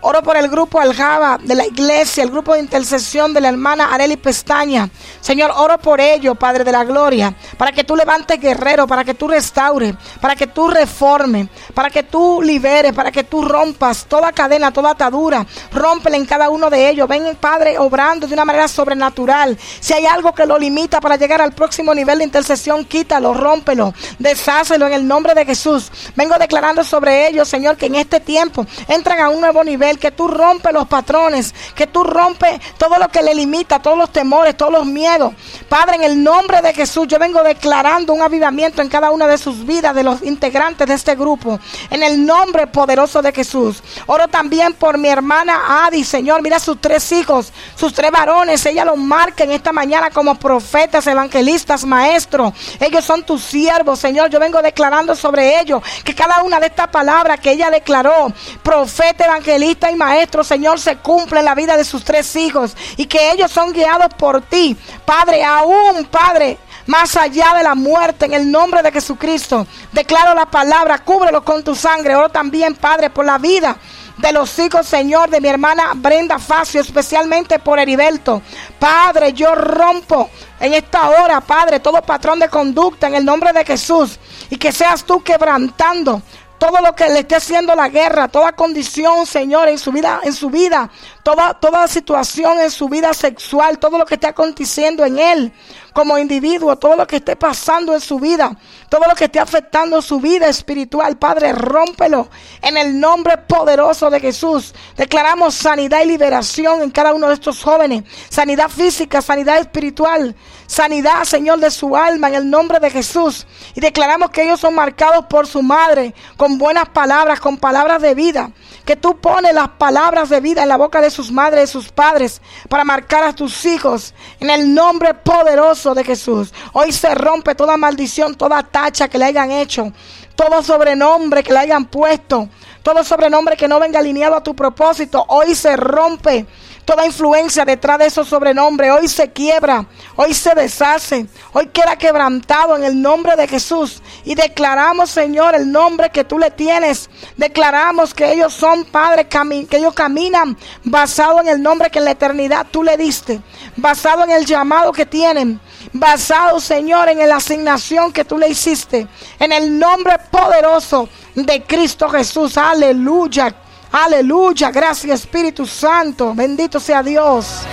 Oro por el grupo Aljaba de la iglesia, el grupo de intercesión de la hermana Areli Pestaña. Señor, oro por ello, Padre de la Gloria, para que tú levantes guerrero, para que tú restaures, para que tú reformes, para que tú liberes, para que tú rompas toda cadena, toda atadura. Rómpele en cada uno de ellos. Ven, Padre, obrando de una manera sobrenatural. Si hay algo que lo limita para llegar al próximo nivel de intercesión, quítalo, rómpelo, deshácelo en el nombre de Jesús. Vengo declarando sobre ellos, Señor, que en este tiempo entran a un nuevo nivel que tú rompes los patrones, que tú rompes todo lo que le limita, todos los temores, todos los miedos. Padre, en el nombre de Jesús, yo vengo declarando un avivamiento en cada una de sus vidas, de los integrantes de este grupo. En el nombre poderoso de Jesús. Oro también por mi hermana Adi, Señor. Mira sus tres hijos, sus tres varones. Ella los marca en esta mañana como profetas, evangelistas, maestros. Ellos son tus siervos, Señor. Yo vengo declarando sobre ellos que cada una de estas palabras que ella declaró, profeta, evangelista, y maestro, Señor, se cumple la vida de sus tres hijos y que ellos son guiados por ti. Padre, aún, Padre, más allá de la muerte, en el nombre de Jesucristo. Declaro la palabra, cúbrelo con tu sangre. Oro también, Padre, por la vida de los hijos, Señor, de mi hermana Brenda Facio, especialmente por Heriberto. Padre, yo rompo en esta hora, Padre, todo patrón de conducta en el nombre de Jesús. Y que seas tú quebrantando todo lo que le esté haciendo la guerra, toda condición, Señor, en su vida, en su vida, toda, toda situación en su vida sexual, todo lo que esté aconteciendo en él como individuo, todo lo que esté pasando en su vida, todo lo que esté afectando su vida espiritual, Padre, rómpelo en el nombre poderoso de Jesús. Declaramos sanidad y liberación en cada uno de estos jóvenes, sanidad física, sanidad espiritual, sanidad, Señor, de su alma en el nombre de Jesús. Y declaramos que ellos son marcados por su madre con buenas palabras, con palabras de vida. Que tú pones las palabras de vida en la boca de sus madres sus padres para marcar a tus hijos en el nombre poderoso de Jesús. Hoy se rompe toda maldición, toda tacha que le hayan hecho, todo sobrenombre que le hayan puesto, todo sobrenombre que no venga alineado a tu propósito. Hoy se rompe Toda influencia detrás de esos sobrenombres hoy se quiebra, hoy se deshace, hoy queda quebrantado en el nombre de Jesús. Y declaramos, Señor, el nombre que tú le tienes. Declaramos que ellos son, Padre, que ellos caminan basado en el nombre que en la eternidad tú le diste, basado en el llamado que tienen, basado, Señor, en la asignación que tú le hiciste, en el nombre poderoso de Cristo Jesús. Aleluya. Aleluya, gracias Espíritu Santo, bendito sea Dios.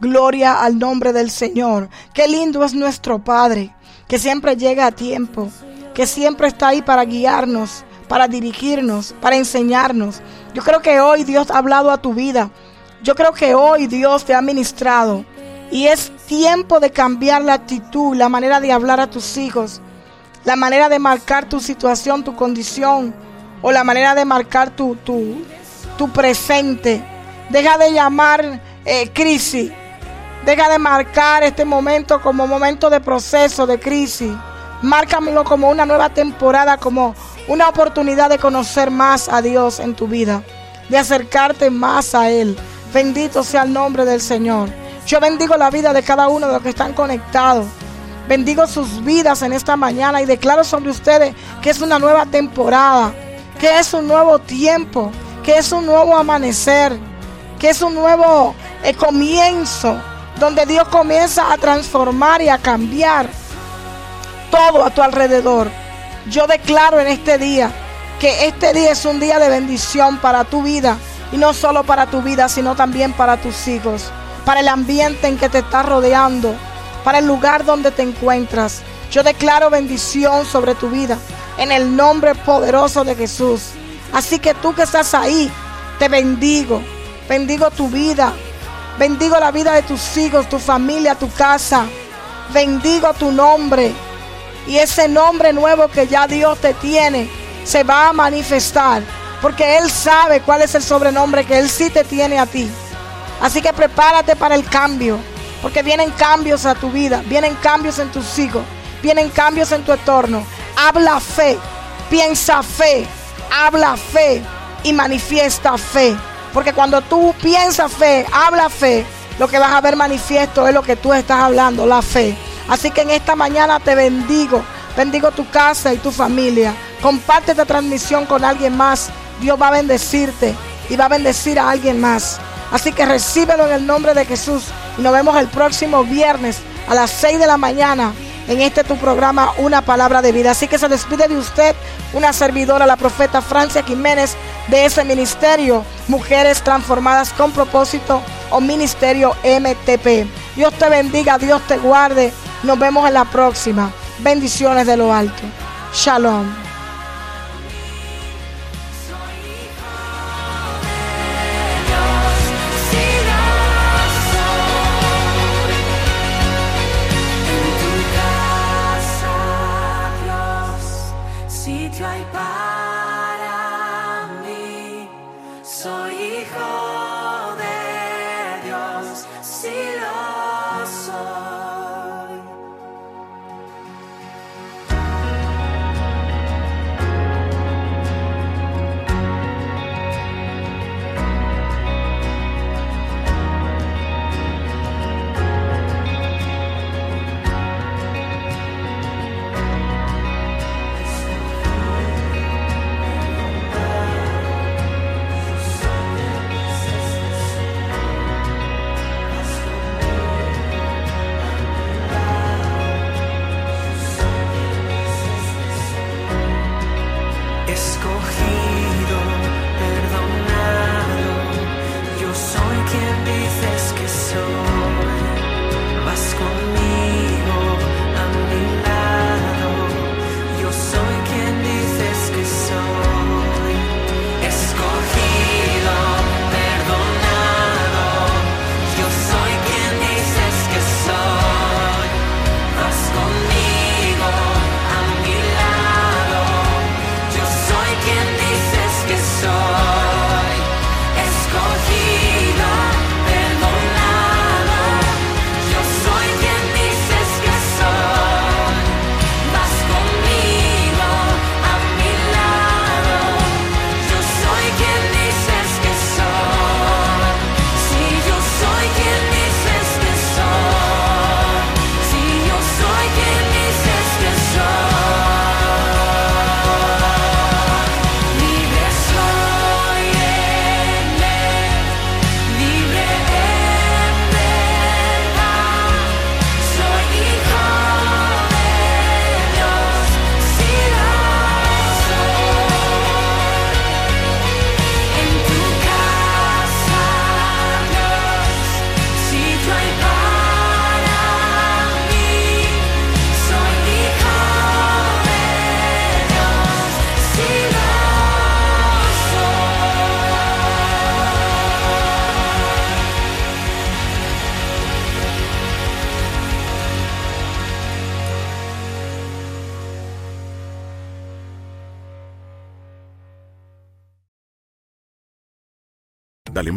Gloria al nombre del Señor. Qué lindo es nuestro Padre, que siempre llega a tiempo, que siempre está ahí para guiarnos, para dirigirnos, para enseñarnos. Yo creo que hoy Dios ha hablado a tu vida. Yo creo que hoy Dios te ha ministrado. Y es tiempo de cambiar la actitud, la manera de hablar a tus hijos, la manera de marcar tu situación, tu condición, o la manera de marcar tu, tu, tu presente. Deja de llamar eh, crisis Deja de marcar este momento como momento de proceso, de crisis. Márcamelo como una nueva temporada, como una oportunidad de conocer más a Dios en tu vida, de acercarte más a Él. Bendito sea el nombre del Señor. Yo bendigo la vida de cada uno de los que están conectados. Bendigo sus vidas en esta mañana y declaro sobre ustedes que es una nueva temporada, que es un nuevo tiempo, que es un nuevo amanecer, que es un nuevo eh, comienzo, donde Dios comienza a transformar y a cambiar todo a tu alrededor. Yo declaro en este día que este día es un día de bendición para tu vida y no solo para tu vida, sino también para tus hijos, para el ambiente en que te estás rodeando, para el lugar donde te encuentras. Yo declaro bendición sobre tu vida en el nombre poderoso de Jesús. Así que tú que estás ahí, te bendigo. Bendigo tu vida. Bendigo la vida de tus hijos, tu familia, tu casa. Bendigo tu nombre. Y ese nombre nuevo que ya Dios te tiene se va a manifestar. Porque Él sabe cuál es el sobrenombre que Él sí te tiene a ti. Así que prepárate para el cambio. Porque vienen cambios a tu vida. Vienen cambios en tus hijos. Vienen cambios en tu entorno. Habla fe. Piensa fe. Habla fe. Y manifiesta fe. Porque cuando tú piensas fe, habla fe, lo que vas a ver manifiesto es lo que tú estás hablando, la fe. Así que en esta mañana te bendigo. Bendigo tu casa y tu familia. Comparte esta transmisión con alguien más. Dios va a bendecirte y va a bendecir a alguien más. Así que recíbelo en el nombre de Jesús. Y nos vemos el próximo viernes a las 6 de la mañana en este tu programa Una Palabra de Vida. Así que se despide de usted una servidora, la profeta Francia Jiménez, de ese ministerio, Mujeres Transformadas con Propósito o Ministerio MTP. Dios te bendiga, Dios te guarde. Nos vemos en la próxima. Bendiciones de lo alto. Shalom.